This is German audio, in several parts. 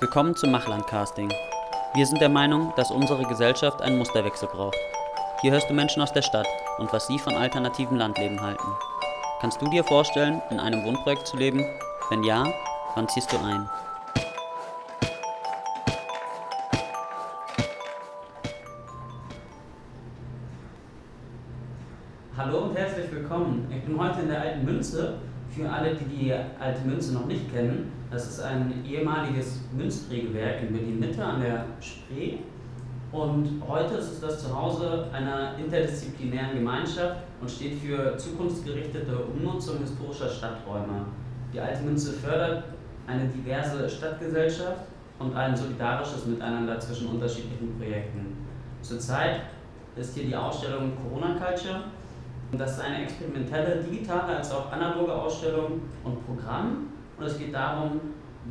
Willkommen zum Machland-Casting. Wir sind der Meinung, dass unsere Gesellschaft einen Musterwechsel braucht. Hier hörst du Menschen aus der Stadt und was sie von alternativen Landleben halten. Kannst du dir vorstellen, in einem Wohnprojekt zu leben? Wenn ja, wann ziehst du ein? Hallo und herzlich willkommen. Ich bin heute in der Alten Münze. Für alle, die die Alte Münze noch nicht kennen, das ist ein ehemaliges Münzprägewerk in Berlin-Mitte an der Spree. Und heute ist es das Zuhause einer interdisziplinären Gemeinschaft und steht für zukunftsgerichtete Umnutzung historischer Stadträume. Die Alte Münze fördert eine diverse Stadtgesellschaft und ein solidarisches Miteinander zwischen unterschiedlichen Projekten. Zurzeit ist hier die Ausstellung Corona Culture das ist eine experimentelle, digitale als auch analoge Ausstellung und Programm. Und es geht darum,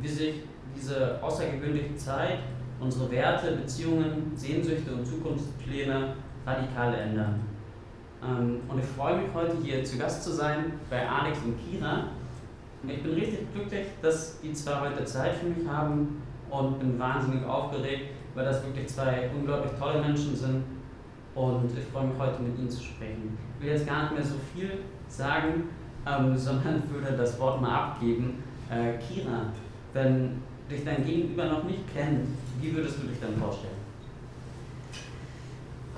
wie sich diese außergewöhnliche Zeit unsere Werte, Beziehungen, Sehnsüchte und Zukunftspläne radikal ändern. Ähm, und ich freue mich heute hier zu Gast zu sein bei Alex und Kira. Und ich bin richtig glücklich, dass die zwei heute Zeit für mich haben und bin wahnsinnig aufgeregt, weil das wirklich zwei unglaublich tolle Menschen sind und ich freue mich heute mit Ihnen zu sprechen. Ich will jetzt gar nicht mehr so viel sagen, ähm, sondern würde das Wort mal abgeben. Äh, Kira, wenn dich dein Gegenüber noch nicht kennt, wie würdest du dich dann vorstellen?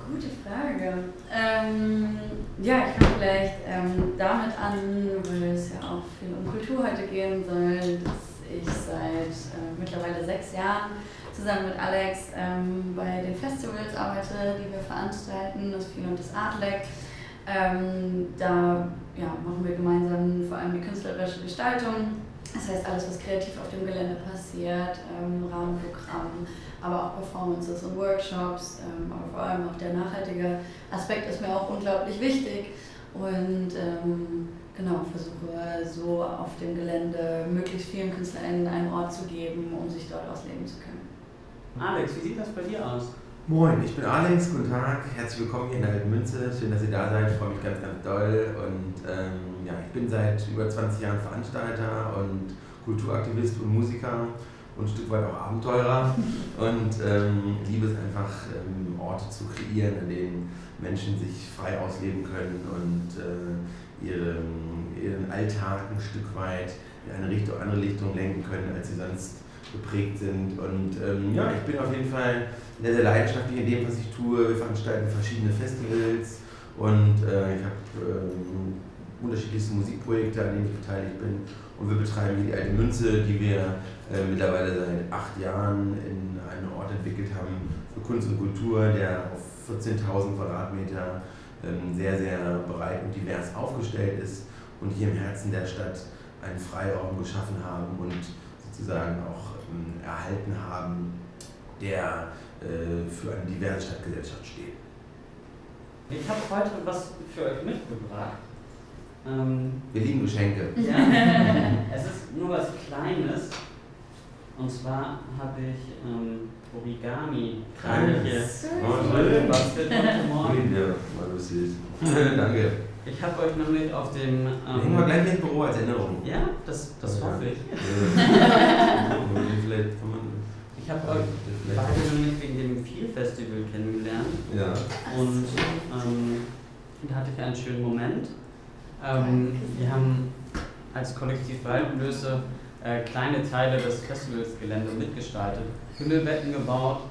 Gute Frage. Ähm, ja, ich fange vielleicht ähm, damit an, weil es ja auch viel um Kultur heute gehen soll, dass ich seit äh, mittlerweile sechs Jahren zusammen mit Alex ähm, bei den Festivals arbeite, die wir veranstalten, das Viel und das Artleg. Ähm, da ja, machen wir gemeinsam vor allem die künstlerische Gestaltung. Das heißt, alles, was kreativ auf dem Gelände passiert, ähm, Rahmenprogramm, aber auch Performances und Workshops, ähm, aber vor allem auch der nachhaltige Aspekt ist mir auch unglaublich wichtig. Und ähm, genau, versuche so auf dem Gelände möglichst vielen KünstlerInnen einen Ort zu geben, um sich dort ausleben zu können. Alex, wie sieht das bei dir aus? Moin, ich bin Alex, guten Tag, herzlich willkommen hier in der Alten Münze. Schön, dass ihr da seid, ich freue mich ganz, ganz doll. Und ähm, ja, ich bin seit über 20 Jahren Veranstalter und Kulturaktivist und Musiker und ein Stück weit auch Abenteurer und ähm, liebe es einfach, ähm, Orte zu kreieren, in denen Menschen sich frei ausleben können und äh, ihren, ihren Alltag ein Stück weit in eine Richtung, andere Richtung lenken können, als sie sonst geprägt sind. Und ähm, ja, ich bin auf jeden Fall sehr, sehr leidenschaftlich in dem, was ich tue. Wir veranstalten verschiedene Festivals und äh, ich habe ähm, unterschiedlichste Musikprojekte, an denen ich beteiligt bin. Und wir betreiben hier die alte Münze, die wir äh, mittlerweile seit acht Jahren in einen Ort entwickelt haben für Kunst und Kultur, der auf 14.000 Quadratmeter ähm, sehr, sehr breit und divers aufgestellt ist und hier im Herzen der Stadt einen Freiraum geschaffen haben und sozusagen auch ähm, erhalten haben, der äh, für eine diverse Stadtgesellschaft steht. Ich habe heute was für euch mitgebracht. Ähm, Wir lieben Geschenke. Ja, es ist nur was Kleines. Und zwar habe ich ähm, Origami Kraniche gebastelt heute Morgen. Ja, mal lustig. Danke. Ich habe euch nämlich auf dem. Ähm, Hängen wir gleich ins Büro als Erinnerung. Ja, das, das ja. hoffe ich. vielleicht kann man. Ich habe euch beide nämlich wegen dem Feel Festival kennengelernt. Ja. Und ähm, da hatte ich einen schönen Moment. Ähm, wir haben als Kollektiv Waldblöße äh, kleine Teile des Festivalsgeländes mitgestaltet, Himmelbetten gebaut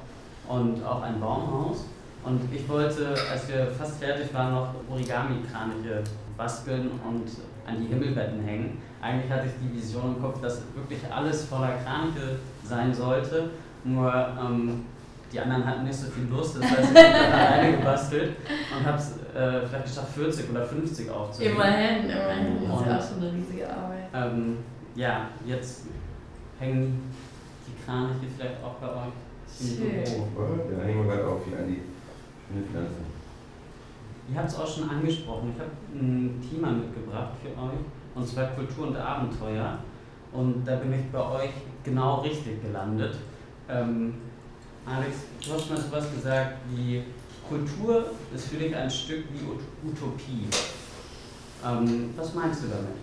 und auch ein Baumhaus. Und ich wollte, als wir fast fertig waren, noch Origami-Kraniche basteln und an die Himmelbetten hängen. Eigentlich hatte ich die Vision im Kopf, dass wirklich alles voller Kraniche sein sollte. Nur ähm, die anderen hatten nicht so viel Lust, das heißt, ich habe alleine gebastelt und habe es äh, vielleicht geschafft, 40 oder 50 aufzunehmen. Immerhin, immerhin. Das ist ja auch schon eine riesige Arbeit. Ähm, ja, jetzt hängen die Kraniche vielleicht auch bei euch im Büro. Ja, hängen wir gerade auf hier an die Pflanzen. Ihr habt es auch schon angesprochen. Ich habe ein Thema mitgebracht für euch, und zwar Kultur und Abenteuer. Und da bin ich bei euch genau richtig gelandet. Ähm, Alex, du hast mal sowas gesagt wie Kultur ist für dich ein Stück wie Utopie. Ähm, was meinst du damit?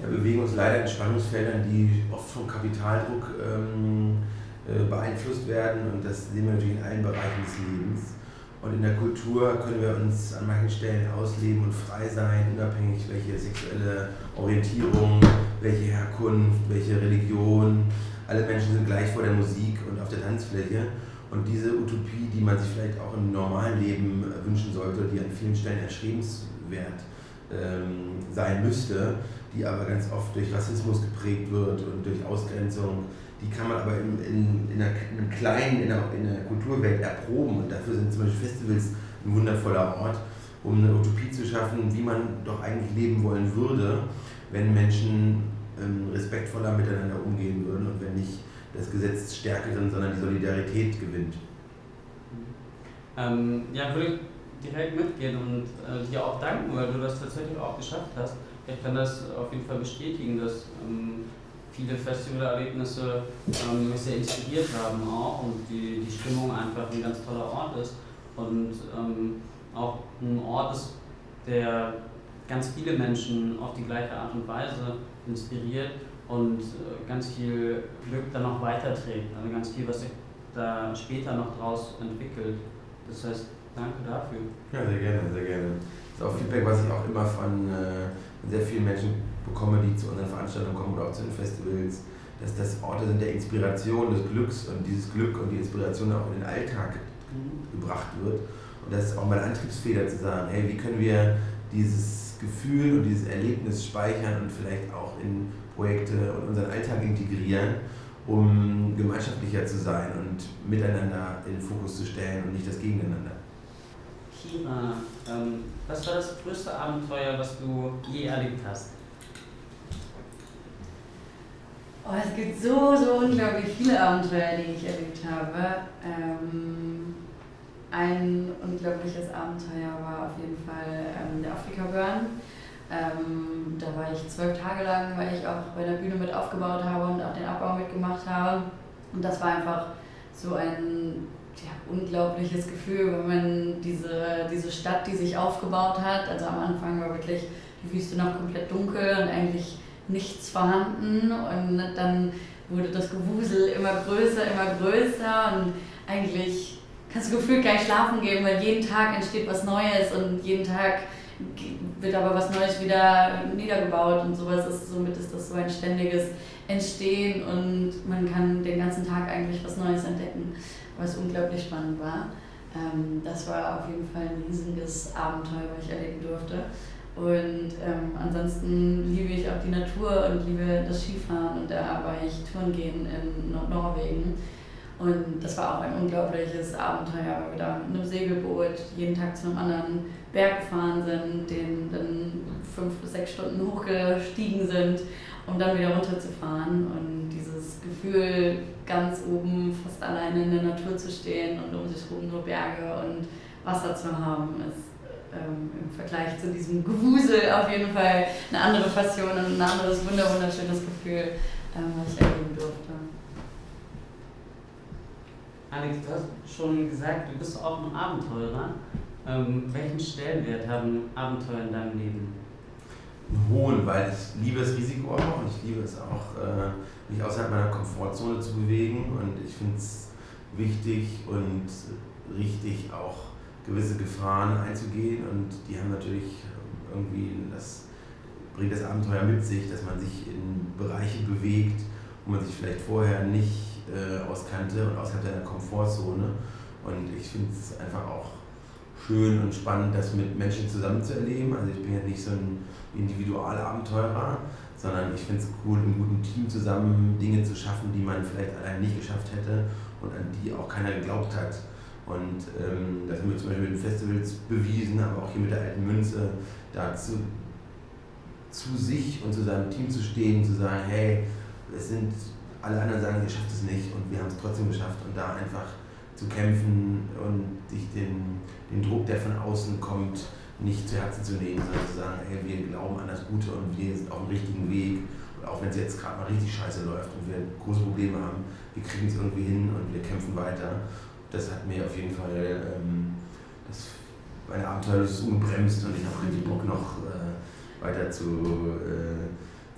Ja, wir bewegen uns leider in Spannungsfeldern, die oft vom Kapitaldruck ähm, äh, beeinflusst werden und das sehen wir natürlich in allen Bereichen des Lebens. Und in der Kultur können wir uns an manchen Stellen ausleben und frei sein, unabhängig welche sexuelle Orientierung, welche Herkunft, welche Religion. Alle Menschen sind gleich vor der Musik und auf der Tanzfläche. Und diese Utopie, die man sich vielleicht auch im normalen Leben wünschen sollte, die an vielen Stellen erstrebenswert ähm, sein müsste, die aber ganz oft durch Rassismus geprägt wird und durch Ausgrenzung, die kann man aber in, in, in, einer, in einem kleinen, in einer, in einer Kulturwelt erproben. Und dafür sind zum Beispiel Festivals ein wundervoller Ort, um eine Utopie zu schaffen, wie man doch eigentlich leben wollen würde, wenn Menschen ähm, respektvoller miteinander umgehen würden und wenn nicht das Gesetz Stärkeren, sondern die Solidarität gewinnt. Ähm, ja, würde ich direkt mitgehen und äh, dir auch danken, weil du das tatsächlich auch geschafft hast. Ich kann das auf jeden Fall bestätigen, dass ähm, viele Festivalerlebnisse ähm, mich sehr inspiriert haben auch und die, die Stimmung einfach ein ganz toller Ort ist und ähm, auch ein Ort ist, der ganz viele Menschen auf die gleiche Art und Weise inspiriert und äh, ganz viel Glück dann noch weiterträgt. Also ganz viel, was sich da später noch draus entwickelt. Das heißt, danke dafür. Ja, sehr gerne, sehr gerne. Das ist auch Feedback, was ich auch immer von äh, sehr vielen Menschen bekomme, die zu unseren Veranstaltungen kommen oder auch zu den Festivals, dass das Orte sind der Inspiration, des Glücks und dieses Glück und die Inspiration auch in den Alltag mhm. gebracht wird. Und das ist auch meine Antriebsfeder zu sagen, hey, wie können wir dieses Gefühl und dieses Erlebnis speichern und vielleicht auch in Projekte und unseren Alltag integrieren, um gemeinschaftlicher zu sein und miteinander in den Fokus zu stellen und nicht das Gegeneinander. Kira, ähm, was war das größte Abenteuer, was du je erlebt hast? Oh, es gibt so, so unglaublich viele Abenteuer, die ich erlebt habe. Ähm, ein unglaubliches Abenteuer war auf jeden Fall ähm, der Afrika-Burn. Ähm, da war ich zwölf Tage lang, weil ich auch bei der Bühne mit aufgebaut habe und auch den Abbau mitgemacht habe. Und das war einfach so ein ja, unglaubliches Gefühl, wenn man diese, diese Stadt, die sich aufgebaut hat, also am Anfang war wirklich die Wüste noch komplett dunkel und eigentlich nichts vorhanden und dann wurde das Gewusel immer größer, immer größer und eigentlich kannst du gefühlt gar nicht schlafen gehen, weil jeden Tag entsteht was Neues und jeden Tag wird aber was Neues wieder niedergebaut und sowas ist, somit ist das so ein ständiges Entstehen und man kann den ganzen Tag eigentlich was Neues entdecken, was unglaublich spannend war. Ähm, das war auf jeden Fall ein riesiges Abenteuer, was ich erleben durfte. Und ähm, ansonsten liebe ich auch die Natur und liebe das Skifahren und da war ich Touren gehen in Nordnorwegen. Und das war auch ein unglaubliches Abenteuer, weil wir da mit einem Segelboot jeden Tag zu einem anderen Berg gefahren sind, den dann fünf bis sechs Stunden hochgestiegen sind, um dann wieder runterzufahren. Und dieses Gefühl, ganz oben fast alleine in der Natur zu stehen und um sich herum nur Berge und Wasser zu haben, ist ähm, im Vergleich zu diesem Gewusel auf jeden Fall eine andere Passion und ein anderes wunderschönes Gefühl, ähm, was ich erleben durfte. Alex, du hast schon gesagt, du bist auch ein Abenteurer. Ähm, welchen Stellenwert haben Abenteuer in deinem Leben? Hohen, weil ich liebe das Risiko auch und ich liebe es auch, äh, mich außerhalb meiner Komfortzone zu bewegen und ich finde es wichtig und richtig auch gewisse Gefahren einzugehen und die haben natürlich irgendwie das bringt das Abenteuer mit sich, dass man sich in Bereiche bewegt, wo man sich vielleicht vorher nicht äh, auskannte und außerhalb seiner Komfortzone. Und ich finde es einfach auch schön und spannend, das mit Menschen zusammen zu erleben. Also ich bin ja nicht so ein Individualabenteurer, sondern ich finde es cool, im guten Team zusammen Dinge zu schaffen, die man vielleicht allein nicht geschafft hätte und an die auch keiner geglaubt hat. Und ähm, das haben wir zum Beispiel mit Festivals bewiesen, aber auch hier mit der alten Münze, dazu zu sich und zu seinem Team zu stehen, zu sagen, hey, es sind, alle anderen sagen, ihr schafft es nicht und wir haben es trotzdem geschafft und da einfach zu kämpfen und sich den, den Druck, der von außen kommt, nicht zu Herzen zu nehmen, sondern zu sagen, hey, wir glauben an das Gute und wir sind auf dem richtigen Weg. Und auch wenn es jetzt gerade mal richtig scheiße läuft und wir große Probleme haben, wir kriegen es irgendwie hin und wir kämpfen weiter das hat mir auf jeden Fall ähm, das, meine Abenteuer ist ungebremst und ich habe richtig Bock noch äh, weiter zu, äh,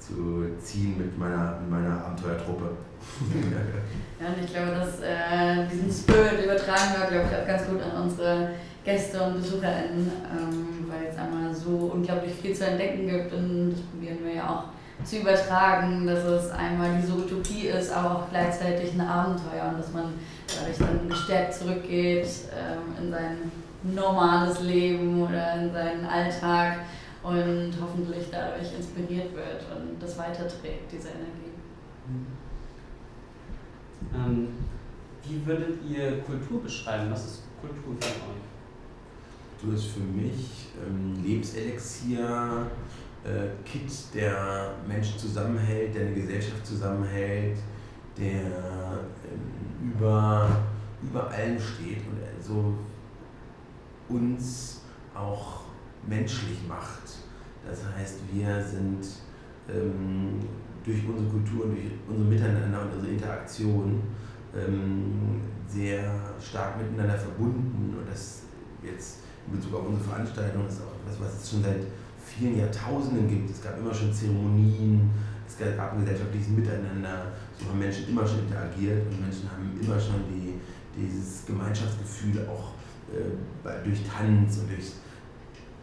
zu ziehen mit meiner, meiner Abenteuertruppe. ja, und ich glaube, dass äh, diesen Spirit übertragen wir, glaube ich, auch ganz gut an unsere Gäste und BesucherInnen, ähm, weil es einmal so unglaublich viel zu entdecken gibt und das probieren wir ja auch zu übertragen, dass es einmal diese Utopie ist, aber auch gleichzeitig ein Abenteuer und dass man dadurch dann gestärkt zurückgeht ähm, in sein normales Leben oder in seinen Alltag und hoffentlich dadurch inspiriert wird und das weiterträgt, diese Energie. Ähm, wie würdet ihr Kultur beschreiben? Was ist Kultur für euch? Kultur ist für mich ähm, Lebenselixier, äh, Kit, der Menschen zusammenhält, der eine Gesellschaft zusammenhält, der ähm, über, über allem steht und also uns auch menschlich macht. Das heißt, wir sind ähm, durch unsere Kultur und durch unser Miteinander und unsere Interaktion ähm, sehr stark miteinander verbunden. Und das jetzt in Bezug auf unsere Veranstaltung ist auch etwas, was es schon seit vielen Jahrtausenden gibt. Es gab immer schon Zeremonien, es gab ein gesellschaftliches Miteinander, so haben Menschen immer schon interagiert und Menschen haben immer schon die, dieses Gemeinschaftsgefühl auch äh, durch Tanz und durch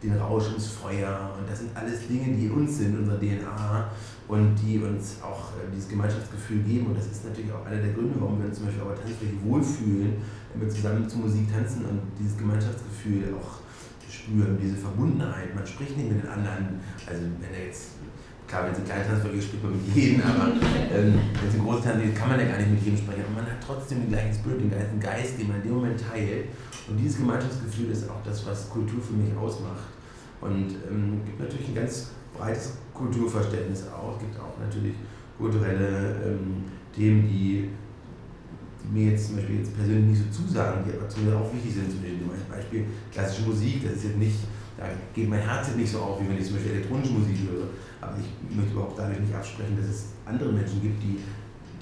den Rausch ins Feuer und das sind alles Dinge, die in uns sind, unsere DNA und die uns auch äh, dieses Gemeinschaftsgefühl geben. Und das ist natürlich auch einer der Gründe, warum wir uns zum Beispiel auf der Tanzfläche wohlfühlen, wenn wir zusammen zur Musik tanzen und dieses Gemeinschaftsgefühl auch spüren, diese Verbundenheit. Man spricht nicht mit den anderen, also wenn er jetzt, klar, wenn es ein kleiner Tanzfläche spricht man mit jedem, aber ähm, wenn es ein großer Tanzfläche ist, kann man ja gar nicht mit jedem sprechen, aber man hat trotzdem den gleichen Spirit, den gleichen Geist, den man in dem Moment teilt und dieses Gemeinschaftsgefühl ist auch das, was Kultur für mich ausmacht. Und ähm, gibt natürlich ein ganz breites Kulturverständnis auch. Es gibt auch natürlich kulturelle ähm, Themen, die, die, mir jetzt zum Beispiel jetzt persönlich nicht so zusagen, die aber zu mir auch wichtig sind. Zum Beispiel klassische Musik, das ist jetzt nicht, da geht mein Herz jetzt nicht so auf, wie wenn ich zum Beispiel elektronische Musik höre. Aber ich möchte überhaupt dadurch nicht absprechen, dass es andere Menschen gibt, die,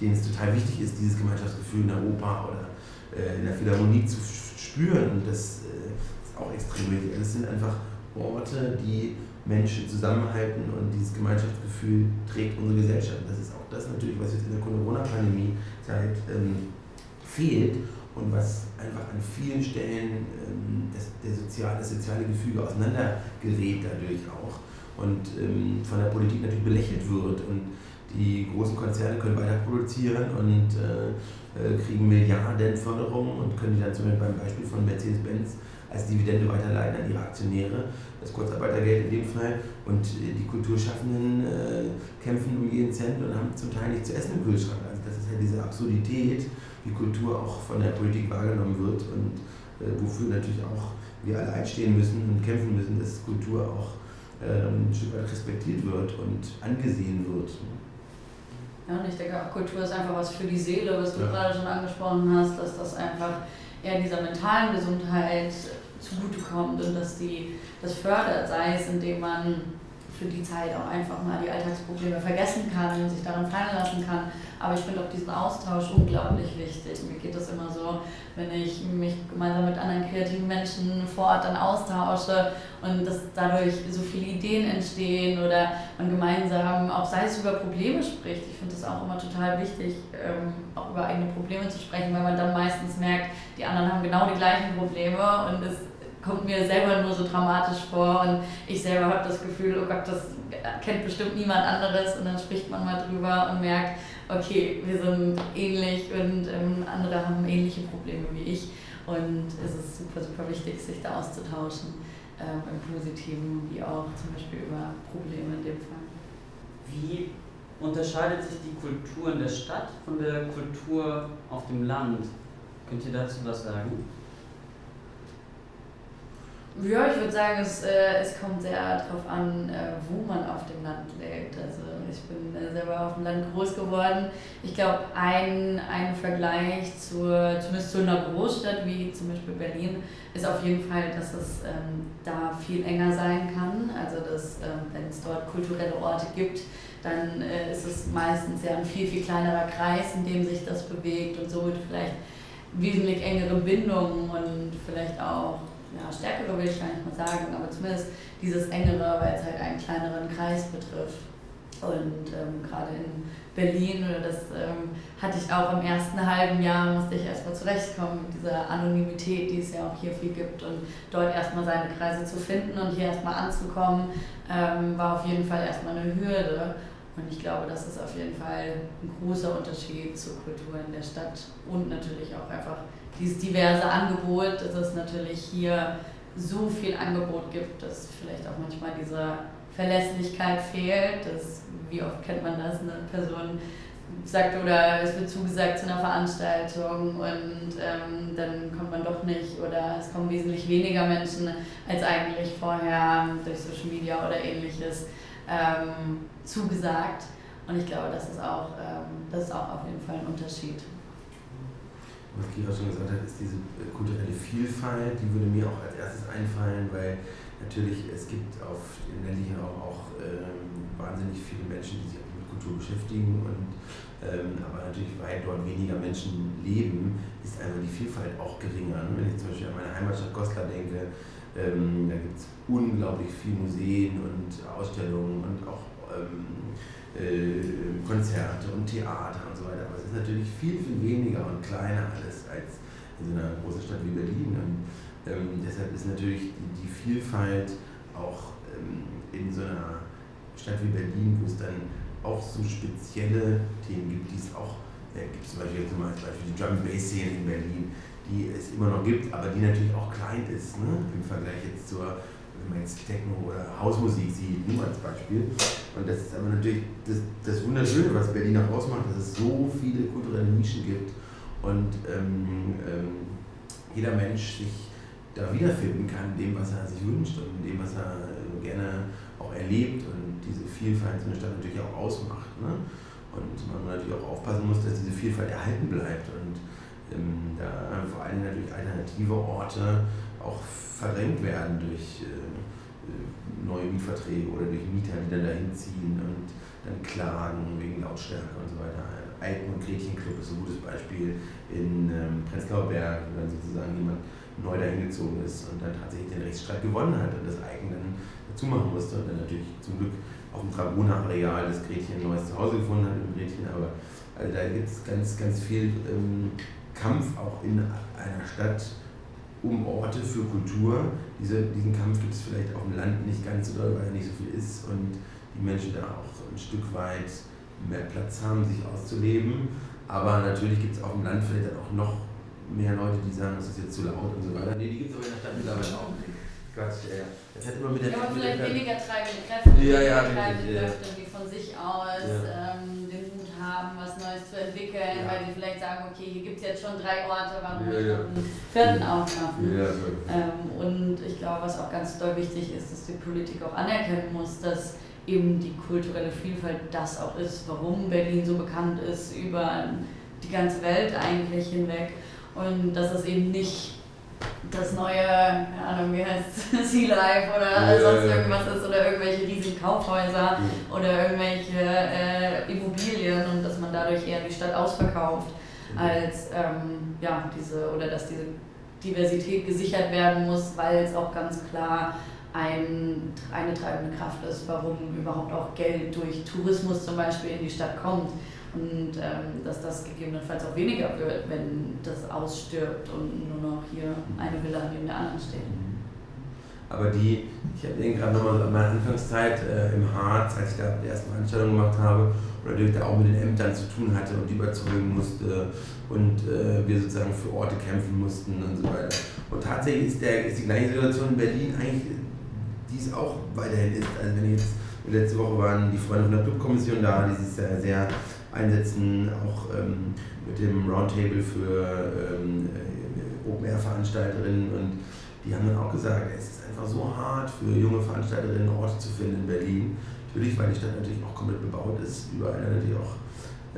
denen es total wichtig ist, dieses Gemeinschaftsgefühl in der Oper oder äh, in der Philharmonie zu spüren das äh, ist auch extrem wichtig. Es sind einfach Orte, die Menschen zusammenhalten und dieses Gemeinschaftsgefühl trägt unsere Gesellschaft. Das ist auch das natürlich, was jetzt in der Corona-Pandemie-Zeit ähm, fehlt und was einfach an vielen Stellen ähm, das, der soziale, das soziale Gefüge auseinandergerät dadurch auch und ähm, von der Politik natürlich belächelt wird und die großen Konzerne können weiter produzieren und äh, äh, kriegen Milliarden Förderungen und können die dann zum Beispiel beim Beispiel von Mercedes-Benz als Dividende weiterleiten an ihre Aktionäre, das Kurzarbeitergeld in dem Fall. Und äh, die Kulturschaffenden äh, kämpfen um jeden Cent und haben zum Teil nichts zu essen im Kühlschrank. Also das ist halt diese Absurdität, wie Kultur auch von der Politik wahrgenommen wird und äh, wofür natürlich auch wir alle einstehen müssen und kämpfen müssen, dass Kultur auch äh, ein Stück weit respektiert wird und angesehen wird. Ja, und ich denke auch, Kultur ist einfach was für die Seele, was du ja. gerade schon angesprochen hast, dass das einfach eher dieser mentalen Gesundheit zugutekommt und dass die das fördert, sei es indem man für die Zeit auch einfach mal die Alltagsprobleme vergessen kann und sich daran fallen lassen kann. Aber ich finde auch diesen Austausch unglaublich wichtig. Mir geht das immer so, wenn ich mich gemeinsam mit anderen kreativen Menschen vor Ort dann austausche und dass dadurch so viele Ideen entstehen oder man gemeinsam auch sei es über Probleme spricht. Ich finde das auch immer total wichtig, ähm, auch über eigene Probleme zu sprechen, weil man dann meistens merkt, die anderen haben genau die gleichen Probleme und es kommt mir selber nur so dramatisch vor und ich selber habe das Gefühl, oh Gott, das kennt bestimmt niemand anderes und dann spricht man mal drüber und merkt, okay, wir sind ähnlich und ähm, andere haben ähnliche Probleme wie ich und es ist super, super wichtig, sich da auszutauschen, ähm, im Positiven wie auch zum Beispiel über Probleme in dem Fall. Wie unterscheidet sich die Kultur in der Stadt von der Kultur auf dem Land? Könnt ihr dazu was sagen? Ja, ich würde sagen, es, äh, es kommt sehr darauf an, äh, wo man auf dem Land lebt. Also ich bin äh, selber auf dem Land groß geworden. Ich glaube, ein, ein Vergleich zur, zumindest zu einer Großstadt wie zum Beispiel Berlin ist auf jeden Fall, dass es ähm, da viel enger sein kann. Also dass, ähm, wenn es dort kulturelle Orte gibt, dann äh, ist es meistens ja ein viel, viel kleinerer Kreis, in dem sich das bewegt und somit vielleicht wesentlich engere Bindungen und vielleicht auch ja, stärkere will ich gar nicht mal sagen, aber zumindest dieses engere, weil es halt einen kleineren Kreis betrifft. Und ähm, gerade in Berlin, oder das ähm, hatte ich auch im ersten halben Jahr, musste ich erstmal zurechtkommen mit dieser Anonymität, die es ja auch hier viel gibt. Und dort erstmal seine Kreise zu finden und hier erstmal anzukommen, ähm, war auf jeden Fall erstmal eine Hürde. Und ich glaube, das ist auf jeden Fall ein großer Unterschied zur Kultur in der Stadt und natürlich auch einfach dieses diverse Angebot, dass es natürlich hier so viel Angebot gibt, dass vielleicht auch manchmal diese Verlässlichkeit fehlt. Dass, wie oft kennt man das? Eine Person sagt oder es wird zugesagt zu einer Veranstaltung und ähm, dann kommt man doch nicht oder es kommen wesentlich weniger Menschen als eigentlich vorher durch Social Media oder ähnliches ähm, zugesagt. Und ich glaube, das ist, auch, ähm, das ist auch auf jeden Fall ein Unterschied. Was Kira schon gesagt hat, ist diese kulturelle Vielfalt, die würde mir auch als erstes einfallen, weil natürlich es gibt auf, in Berlin auch, auch ähm, wahnsinnig viele Menschen, die sich mit Kultur beschäftigen und ähm, aber natürlich, weil dort weniger Menschen leben, ist einfach die Vielfalt auch geringer. Wenn ich zum Beispiel an meine Heimatstadt Goslar denke, ähm, da gibt es unglaublich viele Museen und Ausstellungen und auch ähm, äh, Konzerte und Theater und so weiter. Aber es ist natürlich viel, viel weniger und kleiner alles als in so einer großen Stadt wie Berlin. Und ähm, deshalb ist natürlich die, Vielfalt auch ähm, in so einer Stadt wie Berlin, wo es dann auch so spezielle Themen gibt, die es auch, äh, gibt zum Beispiel jetzt mal Beispiel die Drum Bass Szene in Berlin, die es immer noch gibt, aber die natürlich auch klein ist, ne? im Vergleich jetzt zur, wenn man jetzt Techno oder Hausmusik sieht, nur als Beispiel. Und das ist aber natürlich das, das Wunderschöne, was Berlin auch ausmacht, dass es so viele kulturelle Nischen gibt und ähm, ähm, jeder Mensch sich da wiederfinden kann, in dem, was er sich wünscht und in dem, was er äh, gerne auch erlebt und diese Vielfalt so eine Stadt natürlich auch ausmacht. Ne? Und man natürlich auch aufpassen muss, dass diese Vielfalt erhalten bleibt und ähm, da vor allem natürlich alternative Orte auch verdrängt werden durch äh, neue Mietverträge oder durch Mieter, die dann dahin ziehen und dann klagen wegen Lautstärke und so weiter. Alten- und Gretchenclub ist ein gutes Beispiel in ähm, Prenzlauer Berg, wo dann sozusagen jemand neu dahin gezogen ist und dann tatsächlich den Rechtsstreit gewonnen hat und das Eigen dann dazu machen musste und dann natürlich zum Glück auf dem Dragoner-Areal das Gretchen ein neues Zuhause gefunden hat im Gretchen, aber also da gibt es ganz, ganz viel ähm, Kampf auch in einer Stadt um Orte für Kultur. Diese, diesen Kampf gibt es vielleicht auf dem Land nicht ganz so doll, weil er nicht so viel ist und die Menschen da auch ein Stück weit mehr Platz haben, sich auszuleben. Aber natürlich gibt es auf dem Land vielleicht auch noch mehr Leute, die sagen, das ist jetzt zu laut und so weiter. Nee, die gibt es aber in der Stadt mittlerweile auch nicht. Quatsch, ja. Das hat immer mit der ja, aber vielleicht weniger treibende Kräfte, ja, ja, treibende. Kräfte, die von sich aus Ja. ähm, haben, was Neues zu entwickeln, Ja. weil die vielleicht sagen, okay, hier gibt es jetzt schon drei Orte, warum Ja, ich ja. einen vierten aufmachen? Ja. Ähm, und ich glaube, was auch ganz doll wichtig ist, dass die Politik auch anerkennen muss, dass eben die kulturelle Vielfalt das auch ist, warum Berlin so bekannt ist über die ganze Welt eigentlich hinweg und dass es eben nicht das neue, keine Ahnung, wie heißt Sea Life oder Ja, sonst ja, ja. irgendwas ist oder irgendwelche riesigen Kaufhäuser oder irgendwelche äh, Immobilien und dass man dadurch eher die Stadt ausverkauft als ähm, ja, diese oder dass diese Diversität gesichert werden muss, weil es auch ganz klar ein, eine treibende Kraft ist, warum überhaupt auch Geld durch Tourismus zum Beispiel in die Stadt kommt. Und ähm, dass das gegebenenfalls auch weniger wird, wenn das ausstirbt und nur noch hier eine Villa neben der anderen steht. Aber die, ich habe eben gerade nochmal an meine Anfangszeit äh, im Harz, als ich da die ersten Veranstaltungen gemacht habe, oder natürlich da auch mit den Ämtern zu tun hatte und die überzeugen musste und äh, wir sozusagen für Orte kämpfen mussten und so weiter. Und tatsächlich ist, der, ist die gleiche Situation in Berlin eigentlich, die es auch weiterhin ist. Also wenn ich jetzt, letzte Woche waren die Freunde von der Clubkommission da, die sich sehr, sehr einsetzen, auch ähm, mit dem Roundtable für ähm, äh, Open-Air-Veranstalterinnen und die haben dann auch gesagt, es ist einfach so hart für junge Veranstalterinnen Orte zu finden in Berlin. Natürlich, weil die Stadt natürlich auch komplett bebaut ist, überall natürlich auch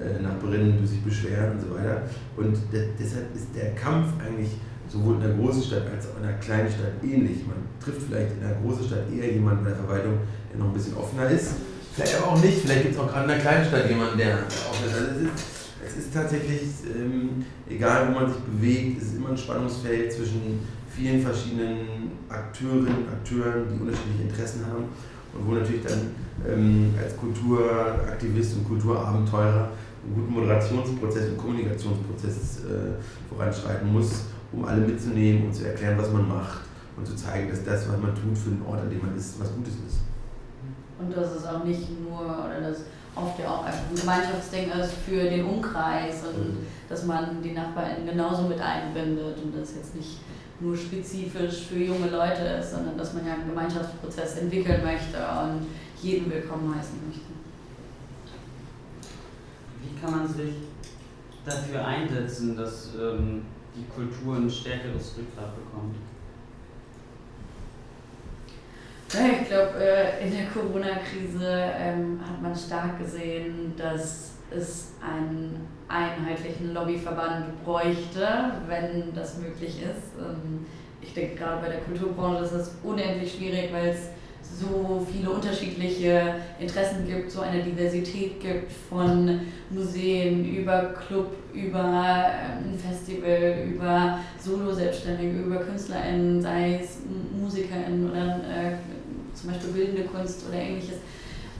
äh, Nachbarinnen, die sich beschweren und so weiter. Und de deshalb ist der Kampf eigentlich sowohl in der großen Stadt als auch in der kleinen Stadt ähnlich. Man trifft vielleicht in der großen Stadt eher jemanden bei der Verwaltung, der noch ein bisschen offener ist. Vielleicht aber auch nicht, vielleicht gibt es auch gerade in der kleinen Stadt jemanden, der ist. Also es ist, es ist tatsächlich, ähm, egal wo man sich bewegt, es ist immer ein Spannungsfeld zwischen vielen verschiedenen Akteurinnen, Akteuren, die unterschiedliche Interessen haben. und wo natürlich dann ähm, als Kulturaktivist und Kulturabenteurer einen guten Moderationsprozess und Kommunikationsprozess äh, voranschreiten muss, um alle mitzunehmen und zu erklären, was man macht und zu zeigen, dass das, was man tut für den Ort, an dem man ist, was Gutes ist. Und dass es auch nicht nur, oder das oft ja auch einfach ein Gemeinschaftsding ist für den Umkreis und mhm. dass man die NachbarInnen genauso mit einbindet und das jetzt nicht nur spezifisch für junge Leute ist, sondern dass man ja einen Gemeinschaftsprozess entwickeln möchte und jeden willkommen heißen möchte. Wie kann man sich dafür einsetzen, dass ähm, die Kultur ein stärkeres Rückgrat bekommt? Ja, ich glaube, äh, in der Corona-Krise ähm, hat man stark gesehen, dass es einen einheitlichen Lobbyverband bräuchte, wenn das möglich ist. Ähm, ich denke, gerade bei der Kulturbranche ist es unendlich schwierig, weil es so viele unterschiedliche Interessen gibt, so eine Diversität gibt von Museen über Club, über ein ähm, Festival, über Solo-Selbstständige, über KünstlerInnen, sei es MusikerInnen oder äh, zum Beispiel bildende Kunst oder ähnliches.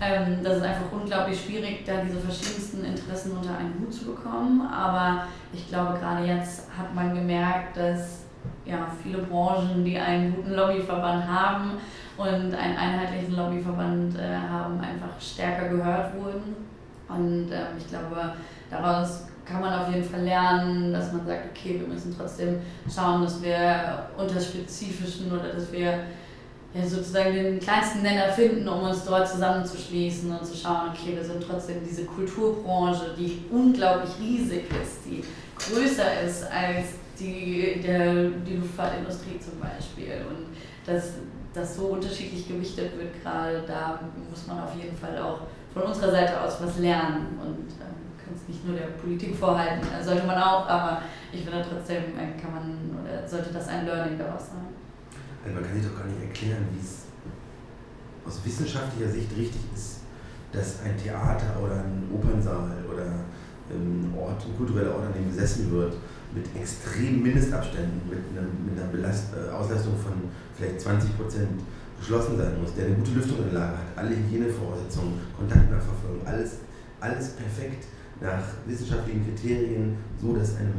Ähm, das ist einfach unglaublich schwierig, da diese verschiedensten Interessen unter einen Hut zu bekommen. Aber ich glaube, gerade jetzt hat man gemerkt, dass ja, viele Branchen, die einen guten Lobbyverband haben und einen einheitlichen Lobbyverband äh, haben, einfach stärker gehört wurden. Und äh, ich glaube, daraus kann man auf jeden Fall lernen, dass man sagt, okay, wir müssen trotzdem schauen, dass wir unter spezifischen oder dass wir ja, sozusagen den kleinsten Nenner finden, um uns dort zusammenzuschließen und zu schauen, okay, wir sind trotzdem diese Kulturbranche, die unglaublich riesig ist, die größer ist als die, der, die Luftfahrtindustrie zum Beispiel. Und dass das so unterschiedlich gewichtet wird, gerade da muss man auf jeden Fall auch von unserer Seite aus was lernen und ähm, kann es nicht nur der Politik vorhalten, sollte man auch, aber ich finde trotzdem äh, kann man oder sollte das ein Learning daraus sein. Also man kann sich doch gar nicht erklären, wie es aus wissenschaftlicher Sicht richtig ist, dass ein Theater oder ein Opernsaal oder ein Ort, ein kultureller Ort, an dem gesessen wird, mit extremen Mindestabständen, mit, einem, mit einer Belast äh, Auslastung von vielleicht 20 Prozent geschlossen sein muss, der eine gute Lüftungsanlage hat, alle Hygienevoraussetzungen, Kontaktnachverfolgung, alles, alles perfekt nach wissenschaftlichen Kriterien, so dass eine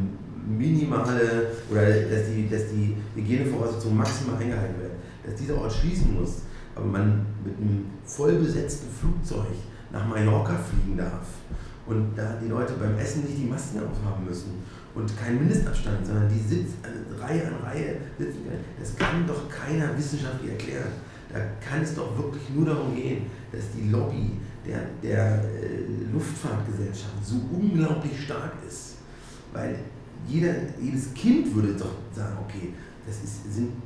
minimale oder dass die, dass die Hygienevoraussetzungen maximal eingehalten werden, dass dieser Ort schließen muss, aber man mit einem vollbesetzten Flugzeug nach Mallorca fliegen darf und da die Leute beim Essen nicht die Masken aufhaben müssen und keinen Mindestabstand, sondern die sitzen also Reihe an Reihe sitzen, das kann doch keiner wissenschaftlich erklären. Da kann es doch wirklich nur darum gehen, dass die Lobby der, der äh, Luftfahrtgesellschaft so unglaublich stark ist, weil jeder, jedes Kind würde doch sagen, okay, das ist, sind,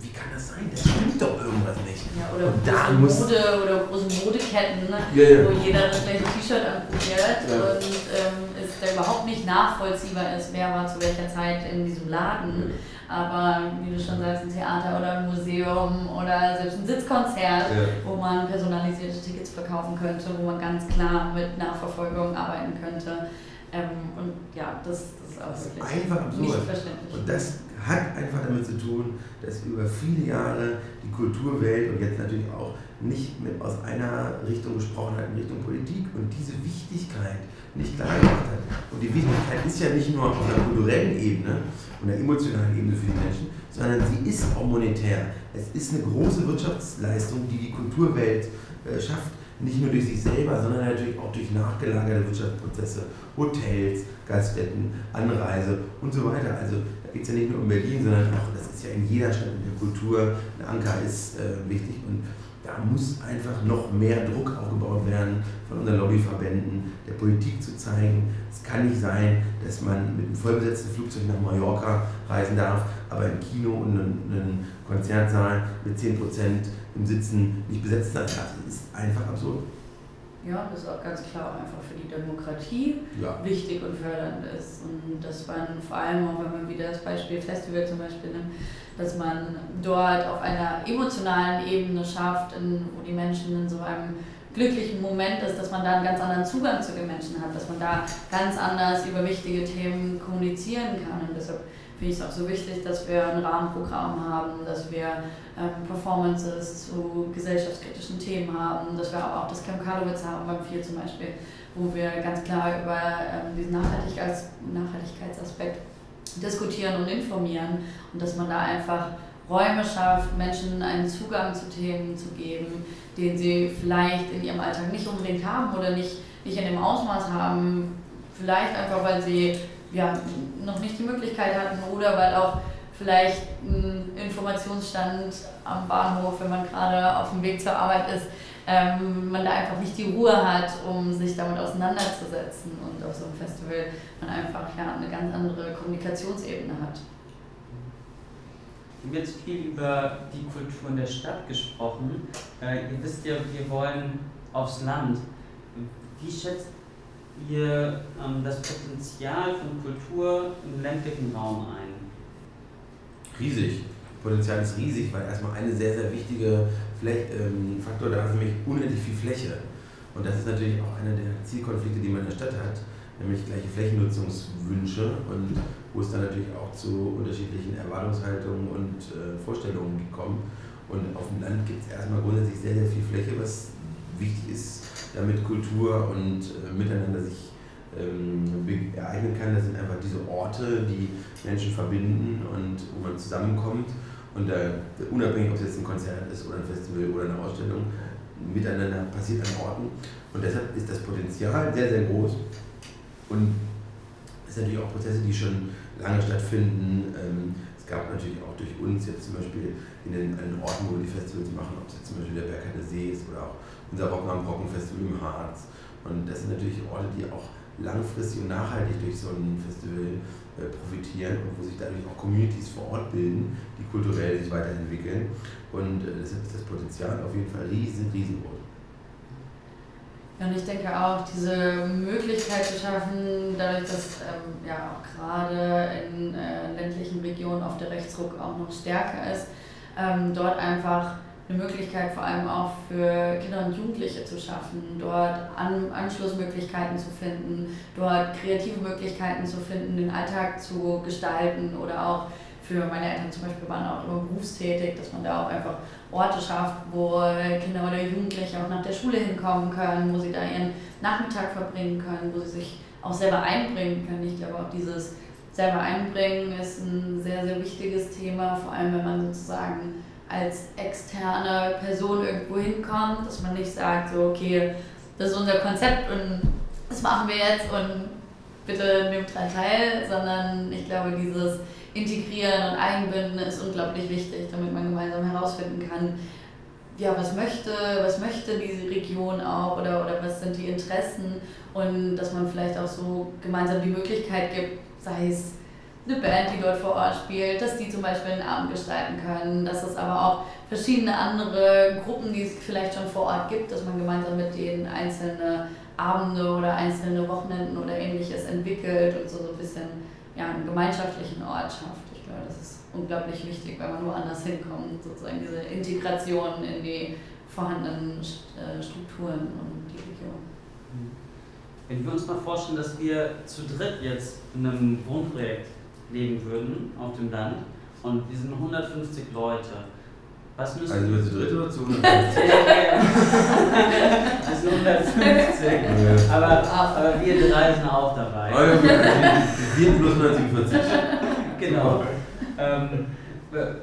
wie kann das sein? Das stimmt doch irgendwas nicht. Ja, oder und große Mode oder große Modeketten, ne? ja, ja. wo jeder das gleiche T-Shirt anprobiert und ähm, es da überhaupt nicht nachvollziehbar ist, wer war zu welcher Zeit in diesem Laden. Aber wie du schon sagst, ein Theater oder ein Museum oder selbst ein Sitzkonzert, wo man personalisierte Tickets verkaufen könnte, wo man ganz klar mit Nachverfolgung arbeiten könnte. Ähm, und ja, das, ist einfach absurd. Und das hat einfach damit zu tun, dass über viele Jahre die Kulturwelt und jetzt natürlich auch nicht mit aus einer Richtung gesprochen hat, in Richtung Politik und diese Wichtigkeit nicht klar gemacht hat. Und die Wichtigkeit ist ja nicht nur auf einer kulturellen Ebene und einer emotionalen Ebene für die Menschen, sondern sie ist auch monetär. Es ist eine große Wirtschaftsleistung, die die Kulturwelt äh, schafft nicht nur durch sich selber, sondern natürlich auch durch nachgelagerte Wirtschaftsprozesse, Hotels, Gaststätten, Anreise und so weiter. Also da geht es ja nicht nur um Berlin, sondern auch, das ist ja in jeder Stadt in der Kultur, ein Anker ist äh, wichtig und da muss einfach noch mehr Druck aufgebaut werden von unseren Lobbyverbänden, der Politik zu zeigen, es kann nicht sein, dass man mit einem vollbesetzten Flugzeug nach Mallorca reisen darf, aber im Kino und einen Konzertsaal mit 10% im Sitzen nicht besetzt sein darf. Das ist einfach absurd. Ja, das ist auch ganz klar auch einfach für die Demokratie ja. wichtig und fördernd ist. Und dass man vor allem auch, wenn man wieder das Beispiel Festival zum Beispiel nimmt, dass man dort auf einer emotionalen Ebene schafft, in, wo die Menschen in so einem glücklichen Moment ist, dass man da einen ganz anderen Zugang zu den Menschen hat, dass man da ganz anders über wichtige Themen kommunizieren kann. Und deshalb finde ich es auch so wichtig, dass wir ein Rahmenprogramm haben, dass wir ähm, Performances zu gesellschaftskritischen Themen haben, dass wir aber auch das Camp Karlowitz haben beim Vier zum Beispiel, wo wir ganz klar über ähm, diesen Nachhaltigkeits Nachhaltigkeitsaspekt diskutieren und informieren und dass man da einfach Räume schafft, Menschen einen Zugang zu Themen zu geben, den sie vielleicht in ihrem Alltag nicht unbedingt haben oder nicht, nicht in dem Ausmaß haben, vielleicht einfach weil sie ja, noch nicht die Möglichkeit hatten oder weil auch vielleicht ein Informationsstand am Bahnhof, wenn man gerade auf dem Weg zur Arbeit ist, ähm, man da einfach nicht die Ruhe hat, um sich damit auseinanderzusetzen und auf so einem Festival man einfach ja, eine ganz andere Kommunikationsebene hat. Wir haben jetzt viel über die Kulturen der Stadt gesprochen. Äh, ihr wisst ja, wir wollen aufs Land. Wie schätzt ihr ähm, das Potenzial von Kultur im ländlichen Raum ein? Riesig. Potenzial ist riesig, weil erstmal eine sehr, sehr wichtige Fläche, ähm, Faktor da ist nämlich unendlich viel Fläche. Und das ist natürlich auch einer der Zielkonflikte, die man in der Stadt hat, nämlich gleiche Flächennutzungswünsche und wo es dann natürlich auch zu unterschiedlichen Erwartungshaltungen und äh, Vorstellungen kommt. Und auf dem Land gibt es erstmal grundsätzlich sehr, sehr viel Fläche, was wichtig ist, damit Kultur und äh, Miteinander sich ähm, ereignen kann. Das sind einfach diese Orte, die Menschen verbinden und wo man zusammenkommt. Und äh, unabhängig, ob es jetzt ein Konzert ist oder ein Festival oder eine Ausstellung, miteinander passiert an Orten. Und deshalb ist das Potenzial sehr, sehr groß. Und es sind natürlich auch Prozesse, die schon lange stattfinden. Ähm, es gab natürlich auch durch uns jetzt zum Beispiel in den, an den Orten, wo wir die Festivals machen, ob es jetzt zum Beispiel der Bergheide See ist oder auch unser Rock am Brocken Festival im Harz. Und das sind natürlich Orte, die auch langfristig und nachhaltig durch so ein Festival äh, profitieren und wo sich dadurch auch Communities vor Ort bilden, die kulturell sich weiterentwickeln. Und äh, deshalb ist das Potenzial auf jeden Fall riesen, riesengroß. Ja, und ich denke auch, diese Möglichkeit zu schaffen, dadurch, dass ähm, ja auch gerade in äh, ländlichen Regionen oft der Rechtsruck auch noch stärker ist, ähm, dort einfach eine Möglichkeit vor allem auch für Kinder und Jugendliche zu schaffen, dort An Anschlussmöglichkeiten zu finden, dort kreative Möglichkeiten zu finden, den Alltag zu gestalten oder auch für meine Eltern zum Beispiel waren auch immer berufstätig, dass man da auch einfach Orte schafft, wo Kinder oder Jugendliche auch nach der Schule hinkommen können, wo sie da ihren Nachmittag verbringen können, wo sie sich auch selber einbringen können. Ich glaube auch dieses selber einbringen ist ein sehr, sehr wichtiges Thema, vor allem wenn man sozusagen als externe Person irgendwo hinkommt, dass man nicht sagt, so, okay, das ist unser Konzept und das machen wir jetzt und bitte nehmt daran teil, sondern ich glaube, dieses Integrieren und Einbinden ist unglaublich wichtig, damit man gemeinsam herausfinden kann, ja, was möchte, was möchte diese Region auch oder, oder was sind die Interessen und dass man vielleicht auch so gemeinsam die Möglichkeit gibt, sei es eine Band, die dort vor Ort spielt, dass die zum Beispiel einen Abend gestalten können, dass es aber auch verschiedene andere Gruppen, die es vielleicht schon vor Ort gibt, dass man gemeinsam mit denen einzelne Abende oder einzelne Wochenenden oder ähnliches entwickelt und so, so ein bisschen ja, einen gemeinschaftlichen Ort schafft. Ich glaube, das ist unglaublich wichtig, weil man woanders hinkommt, sozusagen diese Integration in die vorhandenen äh, Strukturen und die Region. Wenn wir uns mal vorstellen, dass wir zu dritt jetzt in einem Wohnprojekt leben würden auf dem Land und wir sind 150 Leute. Was müssen also wir zu dritt oder zu 150? wir sind 150. Aber, aber wir drei sind auch dabei. Ja, wir plus 147. Genau. Ähm,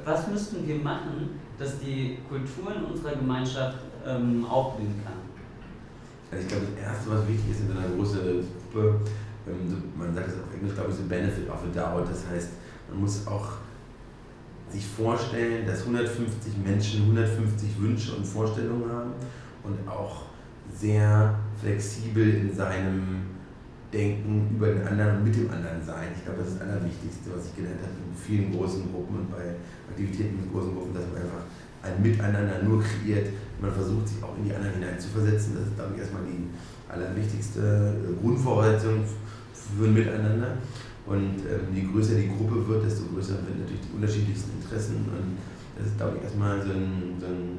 was müssten wir machen, dass die Kultur in unserer Gemeinschaft ähm, aufblühen kann? Also ich glaube, das Erste, was wichtig ist in einer großen Gruppe, man sagt es auf Englisch, glaube ich, so Benefit of a Doubt. Das heißt, man muss auch sich vorstellen, dass 150 Menschen 150 Wünsche und Vorstellungen haben und auch sehr flexibel in seinem Denken über den anderen und mit dem anderen sein. Ich glaube, das ist das Allerwichtigste, was ich gelernt habe in vielen großen Gruppen und bei Aktivitäten mit großen Gruppen, dass man einfach ein Miteinander nur kreiert. Man versucht, sich auch in die anderen hineinzuversetzen. Das ist, glaube ich, erstmal die allerwichtigste Grundvoraussetzung für ein Miteinander. Und ähm, je größer die Gruppe wird, desto größer werden natürlich die unterschiedlichsten Interessen. Und das ist, glaube ich, erstmal so ein, so ein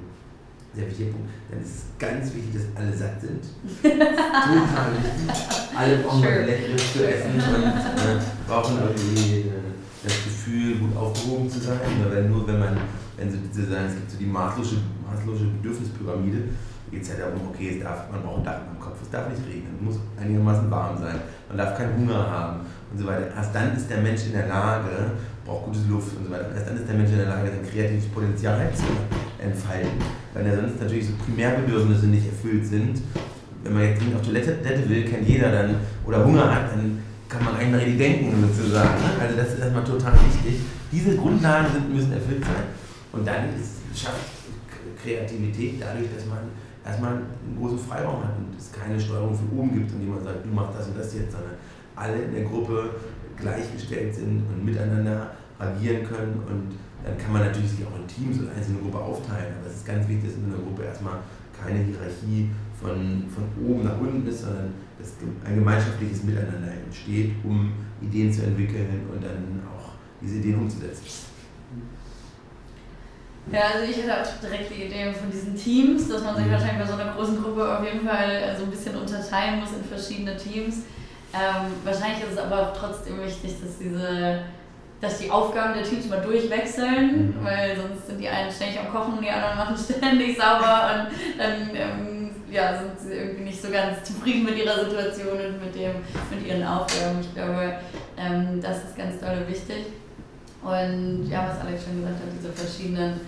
sehr wichtiger Punkt. Dann ist es ganz wichtig, dass alle satt sind. Total wichtig. Alle brauchen sure. Leckeres zu essen und äh, brauchen irgendwie äh, das Gefühl, gut aufgehoben zu sein. Weil nur wenn man, wenn so diese, es gibt so die maßlose, maßlose Bedürfnispyramide, geht es ja darum, okay, es darf, man braucht ein Dach am Kopf, es darf nicht regnen, es muss einigermaßen warm sein, man darf keinen Hunger haben und so weiter. Erst dann ist der Mensch in der Lage, braucht gute Luft und so weiter, erst dann ist der Mensch in der Lage, sein kreatives Potenzial zu entfalten. Weil ja sonst natürlich so Primärbedürfnisse nicht erfüllt sind. Wenn man jetzt dringend auf Toilette will, kennt jeder dann, oder Hunger hat, dann kann man eigentlich richtig denken sozusagen. Also das ist erstmal total wichtig. Diese Grundlagen sind, müssen erfüllt sein. Und dann ist, schafft Kreativität dadurch, dass man erstmal einen großen Freiraum hat und es keine Steuerung von oben gibt, indem man sagt, du machst das und das jetzt, sondern alle in der Gruppe gleichgestellt sind und miteinander agieren können und dann kann man natürlich sich auch in Teams oder einzelne Gruppe aufteilen, aber es ist ganz wichtig, dass in einer Gruppe erstmal keine Hierarchie von, von oben nach unten ist, sondern dass ein gemeinschaftliches Miteinander entsteht, um Ideen zu entwickeln und dann auch diese Ideen umzusetzen. Ja, also ich hätte auch direkt die Idee von diesen Teams, dass man sich mhm. wahrscheinlich bei so einer großen Gruppe auf jeden Fall so ein bisschen unterteilen muss in verschiedene Teams. Ähm, wahrscheinlich ist es aber trotzdem wichtig, dass diese dass die Aufgaben der Teams mal durchwechseln, mhm. weil sonst sind die einen ständig am Kochen und die anderen machen ständig sauber und dann ähm, ja, sind sie irgendwie nicht so ganz zufrieden mit ihrer Situation und mit, dem, mit ihren Aufgaben. Ich glaube, ähm, das ist ganz toll wichtig. Und ja, was Alex schon gesagt hat, diese verschiedenen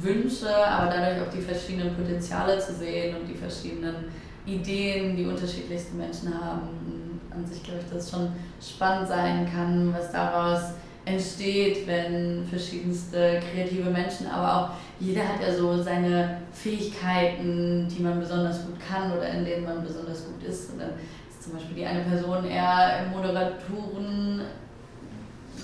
Wünsche, aber dadurch auch die verschiedenen Potenziale zu sehen und die verschiedenen Ideen, die unterschiedlichsten Menschen haben. An sich glaube ich, dass es schon spannend sein kann, was daraus entsteht, wenn verschiedenste kreative Menschen, aber auch jeder hat ja so seine Fähigkeiten, die man besonders gut kann oder in denen man besonders gut ist. Und dann ist zum Beispiel die eine Person eher im Moderatoren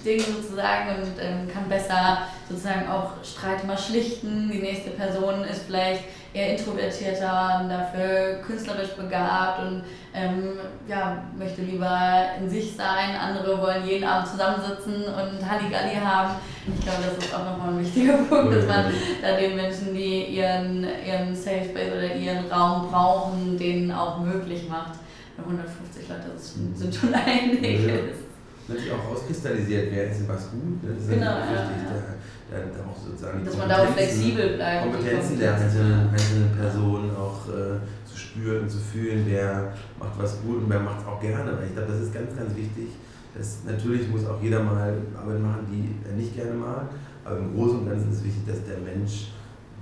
Ding sozusagen und ähm, kann besser sozusagen auch Streit mal schlichten. Die nächste Person ist vielleicht eher introvertierter und dafür künstlerisch begabt und ähm, ja, möchte lieber in sich sein. Andere wollen jeden Abend zusammensitzen und Halligalli haben. Ich glaube, das ist auch nochmal ein wichtiger Punkt, dass man da den Menschen, die ihren, ihren Safe Space oder ihren Raum brauchen, denen auch möglich macht. 150 Leute sind schon einiges natürlich auch rauskristallisiert werden, ist was gut. Ne? Das ist genau, ja, wichtig, ja. Da, da, auch sozusagen Dass man da auch flexibel bleibt. Kompetenzen der einzelnen, einzelnen Personen auch äh, zu spüren zu fühlen, wer macht was gut und wer macht es auch gerne. Weil ich glaube, das ist ganz, ganz wichtig. Das, natürlich muss auch jeder mal Arbeit machen, die er nicht gerne mag, aber im Großen und Ganzen ist es wichtig, dass der Mensch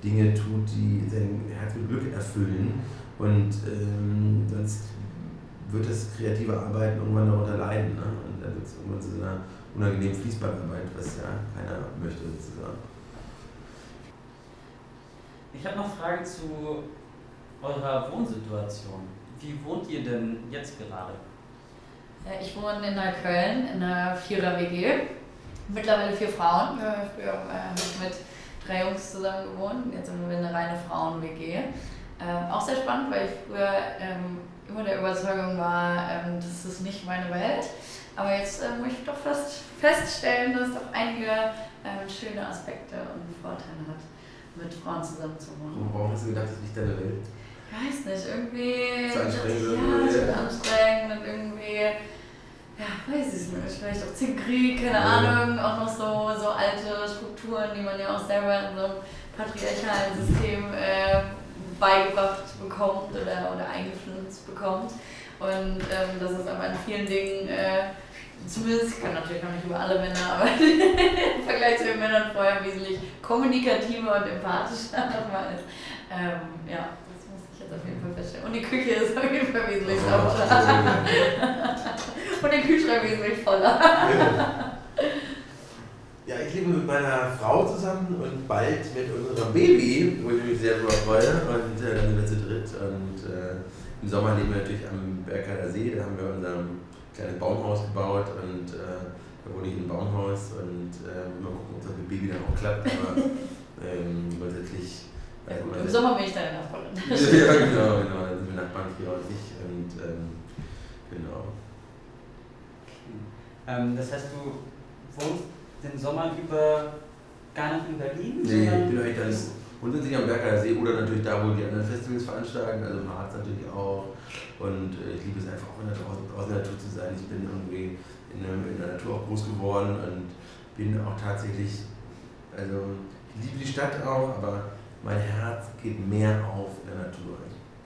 Dinge tut, die sein Herz mit Glück erfüllen. Und ähm, sonst wird das kreative Arbeiten irgendwann darunter leiden. Ne? Dann wird es irgendwann zu so einer unangenehmen Fließbandarbeit, was ja keiner möchte sozusagen. Ich habe noch Fragen zu eurer Wohnsituation. Wie wohnt ihr denn jetzt gerade? Ja, ich wohne in Neukölln in einer Vierer-WG. Mittlerweile vier Frauen. Ja, früher äh, mit drei Jungs zusammen gewohnt. Jetzt sind wir eine reine Frauen-WG. Ähm, auch sehr spannend, weil ich früher ähm, immer der Überzeugung war, ähm, das ist nicht meine Welt. Aber jetzt äh, muss ich doch fast feststellen, dass es doch einige ähm, schöne Aspekte und Vorteile hat, mit Frauen zusammen zu wohnen. Warum hast du gedacht, das ist nicht deine Welt? Ich weiß nicht, irgendwie. Zu anstrengend, ja, es wird anstrengend und irgendwie. Ja, weiß ich nicht. Vielleicht auch Zinkrieg, keine ja. Ahnung. Auch noch so, so alte Strukturen, die man ja auch selber in so einem patriarchalen System äh, beigebracht bekommt oder, oder eingepflanzt bekommt. Und ähm, das ist aber in vielen Dingen, äh, zumindest, ich kann natürlich noch nicht über alle Männer, aber im Vergleich zu den Männern vorher wesentlich kommunikativer und empathischer nochmal ist. Ähm, ja, das muss ich jetzt auf jeden Fall feststellen. Und die Küche ist auf jeden Fall wesentlich sauberer. und der Kühlschrank wesentlich voller. Ja, ich lebe mit meiner Frau zusammen und bald mit unserem Baby, wo ich mich sehr darüber freue. Und äh, dann sind wir zu dritt. Und äh, im Sommer leben wir natürlich am Berghaler See. Da haben wir unser kleines Baumhaus gebaut und äh, da wohne ich in einem Baumhaus. Und äh, mal gucken, ob das mit Baby dann auch klappt. Aber ähm, grundsätzlich. Ja, gut, Im Sommer bin ich deine Nachbarin. ja, genau, genau. Dann sind wir Nachbarn hier und ich. Und ähm, genau. Ähm, das heißt, du wohnst den Sommer über gar nicht in Berlin? Nee, ich bin eigentlich dann grundsätzlich am Berger See oder natürlich da, wo die anderen Festivals veranstalten, also im Harz natürlich auch. Und äh, ich liebe es einfach auch in der, draußen, in der Natur zu sein. Ich bin irgendwie in, in der Natur auch groß geworden und bin auch tatsächlich, also ich liebe die Stadt auch, aber mein Herz geht mehr auf in der Natur.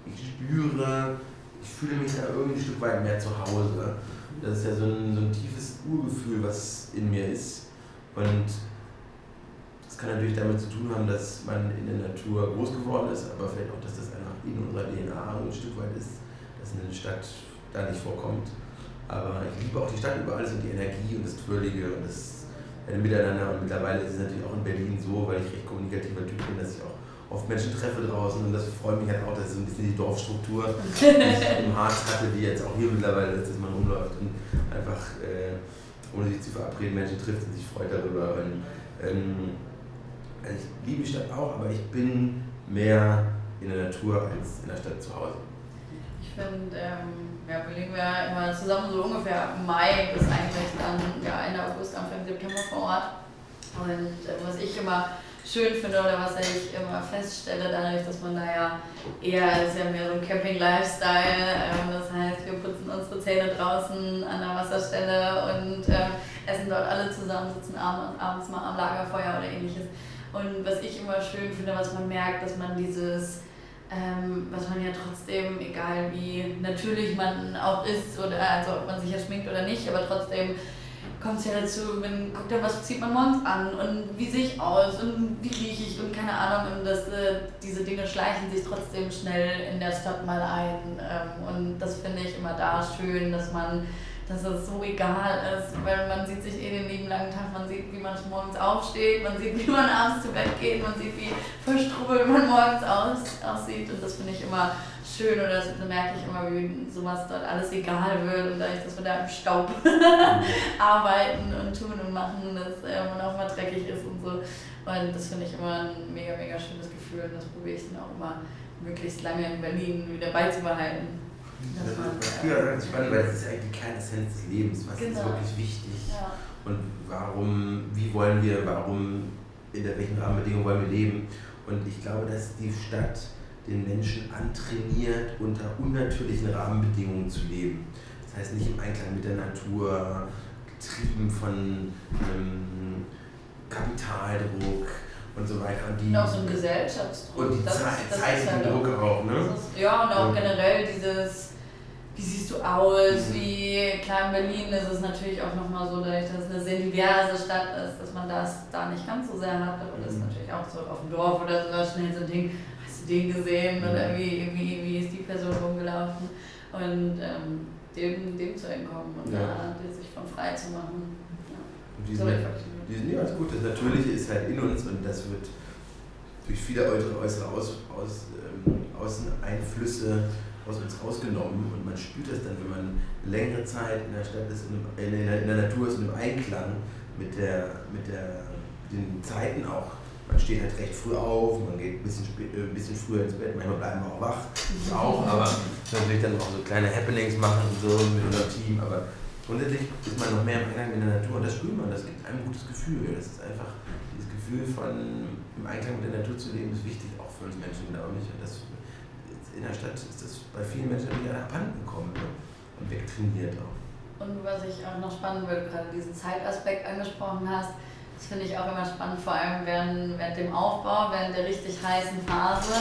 Ich, ich spüre, ich fühle mich da irgendwie ein Stück weit mehr zu Hause. Das ist ja so ein, so ein tiefes Urgefühl, was in mir ist. Und das kann natürlich damit zu tun haben, dass man in der Natur groß geworden ist, aber vielleicht auch, dass das einfach in unserer DNA ein Stück weit ist, dass eine Stadt da nicht vorkommt. Aber ich liebe auch die Stadt über alles und die Energie und das Twirlige und das Miteinander. Und mittlerweile ist es natürlich auch in Berlin so, weil ich recht kommunikativer Typ bin, dass ich auch oft Menschen treffe draußen und das freut mich halt auch, dass so ein bisschen die Dorfstruktur, die ich im Harz hatte, die jetzt auch hier mittlerweile, dass man rumläuft und einfach äh, ohne sich zu verabreden Menschen trifft und sich freut darüber. Und, ähm, ich liebe die Stadt auch, aber ich bin mehr in der Natur als in der Stadt zu Hause. Ich finde, ähm ja, wir leben ja immer zusammen so ungefähr Mai bis eigentlich dann ja, Ende August, Anfang September vor Ort. Und äh, was ich immer schön finde oder was ich immer feststelle, dadurch, dass man da ja eher, ist ja mehr so ein Camping-Lifestyle, ähm, das heißt, wir putzen unsere Zähne draußen an der Wasserstelle und äh, essen dort alle zusammen, sitzen abends mal am Lagerfeuer oder ähnliches. Und was ich immer schön finde, was man merkt, dass man dieses ähm, was man ja trotzdem, egal wie natürlich man auch ist, oder also ob man sich ja schminkt oder nicht, aber trotzdem kommt es ja dazu, man guckt ja, was zieht man morgens an und wie sehe ich aus und wie rieche ich und keine Ahnung. Und das, äh, diese Dinge schleichen sich trotzdem schnell in der Stadt mal ein. Ähm, und das finde ich immer da schön, dass man dass es so egal ist, weil man sieht sich eh den lieben langen Tag, man sieht, wie man morgens aufsteht, man sieht, wie man abends zu Bett geht, man sieht, wie verstrubbelt man morgens aus, aussieht und das finde ich immer schön oder das merke ich immer, wie sowas dort alles egal wird und dadurch, dass wir da im Staub arbeiten und tun und machen, dass man auch mal dreckig ist und so und das finde ich immer ein mega, mega schönes Gefühl und das probiere ich dann auch immer möglichst lange in Berlin wieder beizubehalten. Das war früher ganz spannend, weil das ist eigentlich die Kernessenz des Lebens. Was genau. ist wirklich wichtig? Ja. Und warum, wie wollen wir, warum, in welchen Rahmenbedingungen wollen wir leben? Und ich glaube, dass die Stadt den Menschen antrainiert, unter unnatürlichen Rahmenbedingungen zu leben. Das heißt nicht im Einklang mit der Natur, getrieben von einem Kapitaldruck, und so weiter. Und, die, und auch so ein Gesellschaftsdruck. Und die das ist, Zeitendruck halt auch, ne? Ist, ja, und auch und generell dieses, wie siehst du aus, mhm. wie, klar in Berlin ist es natürlich auch nochmal so, dass es eine sehr diverse Stadt ist, dass man das da nicht ganz so sehr hat, aber das ist mhm. natürlich auch so auf dem Dorf oder so schnell so ein Ding, hast du den gesehen mhm. oder wie, wie, wie ist die Person rumgelaufen und ähm, dem, dem zu entkommen und ja. da sich von frei zu machen. Ja. Und so diesen, ja, ist gut, das Natürliche ist halt in uns und das wird durch viele äußere, äußere aus, aus, ähm, Außeneinflüsse aus uns rausgenommen und man spürt das dann, wenn man längere Zeit in der Stadt ist, in, der, in der Natur ist und im Einklang mit, der, mit, der, den Zeiten auch. Man steht halt recht früh auf, man geht ein bisschen, äh, ein bisschen früher ins Bett, manchmal bleiben wir auch wach, das auch, aber natürlich dann auch so kleine Happenings machen und so mit unserem Team, aber grundsätzlich ist man noch mehr im Einklang mit der Natur und das spürt man, das gibt einem ein gutes Gefühl. Das ist einfach dieses Gefühl von im Einklang mit der Natur zu leben, ist wichtig auch für uns Menschen, glaube ich. Und das, in der Stadt ist das bei vielen Menschen wieder abhanden gekommen ne? und wegtrainiert auch. Und was ich auch noch spannend wird, gerade diesen Zeitaspekt angesprochen hast, das finde ich auch immer spannend, vor allem während, während dem Aufbau, während der richtig heißen Phase,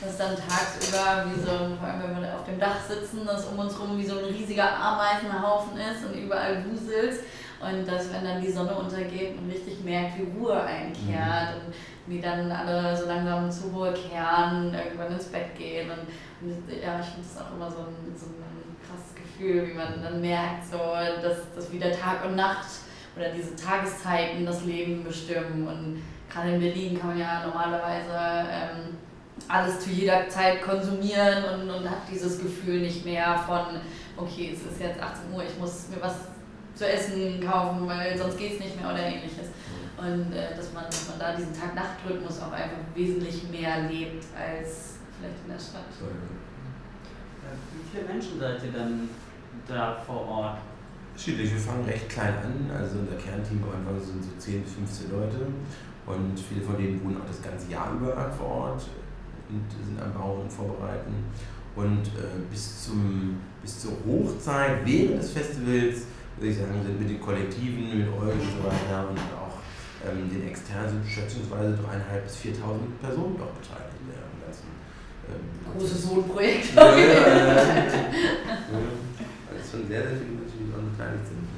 dass dann tagsüber wie so ein, vor allem wenn wir auf dem Dach sitzen, dass um uns herum wie so ein riesiger Ameisenhaufen ist und überall wuselt. Und dass wenn dann die Sonne untergeht und richtig merkt, wie Ruhe einkehrt mhm. und wie dann alle so langsam zur Ruhe kehren, irgendwann ins Bett gehen. Und, und ja, ich finde das auch immer so ein, so ein krasses Gefühl, wie man dann merkt, so, dass, dass wieder Tag und Nacht oder diese Tageszeiten das Leben bestimmen. Und gerade in Berlin kann man ja normalerweise ähm, alles zu jeder Zeit konsumieren und, und hat dieses Gefühl nicht mehr von, okay, es ist jetzt 18 Uhr, ich muss mir was zu essen kaufen, weil sonst geht es nicht mehr oder ähnliches. Und äh, dass, man, dass man da diesen Tag-Nacht-Rhythmus auch einfach wesentlich mehr lebt als vielleicht in der Stadt. Wie viele Menschen seid ihr dann da vor Ort? Unterschiedlich, wir fangen recht klein an, also unser Kernteam am Anfang sind so 10 bis 15 Leute und viele von denen wohnen auch das ganze Jahr über vor Ort und sind am Bauen und Vorbereiten. Und äh, bis, zum, bis zur Hochzeit während des Festivals, würde ich sagen, sind mit den Kollektiven, mit euch und so weiter und auch ähm, den externen sind schätzungsweise 3.500 bis 4.000 Personen doch beteiligt werden. Ähm, Großes Wohnprojekt. Ja, ja, ja, ja. Also schon sehr, sehr viele Menschen, die daran beteiligt sind.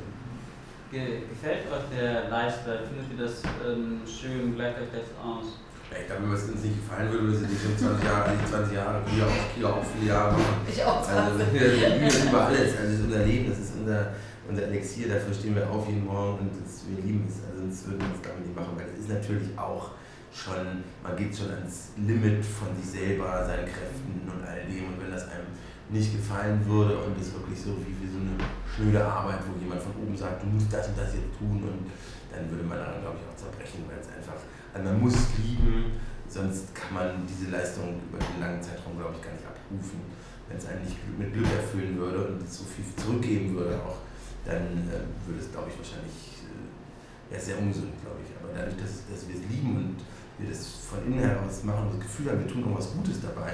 Gefällt euch der Lifestyle? Findet ihr das ähm, schön? Gleicht euch das aus? Ich glaube, wenn es uns nicht gefallen würde, würde es nicht schon 20 Jahre, nicht 20 Jahre, hier auch, hier auch viele Jahre machen. Ich auch 20. Also, wir lieben über alles. Also, das ist unser Leben, das ist unser, unser Elixier, dafür stehen wir auf jeden Morgen und das, wir lieben es. Also, sonst würden wir es damit nicht machen, weil es ist natürlich auch schon, man geht schon ans Limit von sich selber, seinen Kräften und all dem. Und wenn das einem nicht gefallen würde und es wirklich so wie, wie so eine schnöde Arbeit, wo jemand von oben sagt, du musst das und das jetzt tun und dann würde man daran, glaube ich, auch zerbrechen, weil es einfach, also man muss lieben, sonst kann man diese Leistung über den langen Zeitraum, glaube ich, gar nicht abrufen. Wenn es einen nicht mit Glück erfüllen würde und so viel zurückgeben würde auch, dann äh, würde es, glaube ich, wahrscheinlich äh, ja, sehr ungesund, glaube ich. Aber dadurch, dass, dass wir es lieben und wir das von innen heraus machen und das Gefühl haben, wir tun irgendwas Gutes dabei,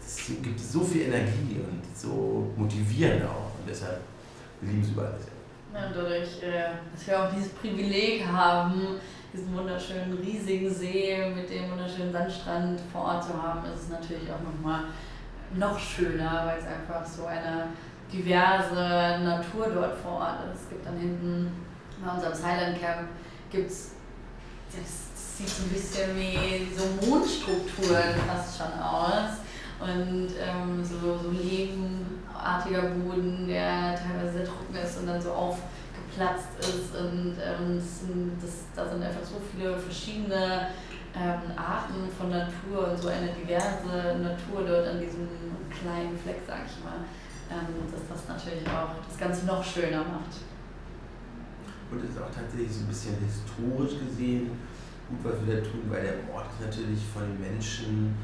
es gibt so viel Energie und so motivierend auch. Und deshalb, wir lieben es überall. Ja, und dadurch, äh, dass wir auch dieses Privileg haben, diesen wunderschönen riesigen See mit dem wunderschönen Sandstrand vor Ort zu haben, ist es natürlich auch nochmal noch schöner, weil es einfach so eine diverse Natur dort vor Ort ist. Es gibt dann hinten bei unserem Silent Camp gibt's das sieht ein bisschen wie so Mondstrukturen fast schon aus und ähm, so, so lehmartiger Boden, der teilweise sehr trocken ist und dann so aufgeplatzt ist und ähm, das sind, das, da sind einfach so viele verschiedene ähm, Arten von Natur und so eine diverse Natur dort an diesem kleinen Fleck, sag ich mal, ähm, dass das natürlich auch das Ganze noch schöner macht. Und ist auch tatsächlich so ein bisschen historisch gesehen gut, was wir da tun, weil der Ort ist natürlich von Menschen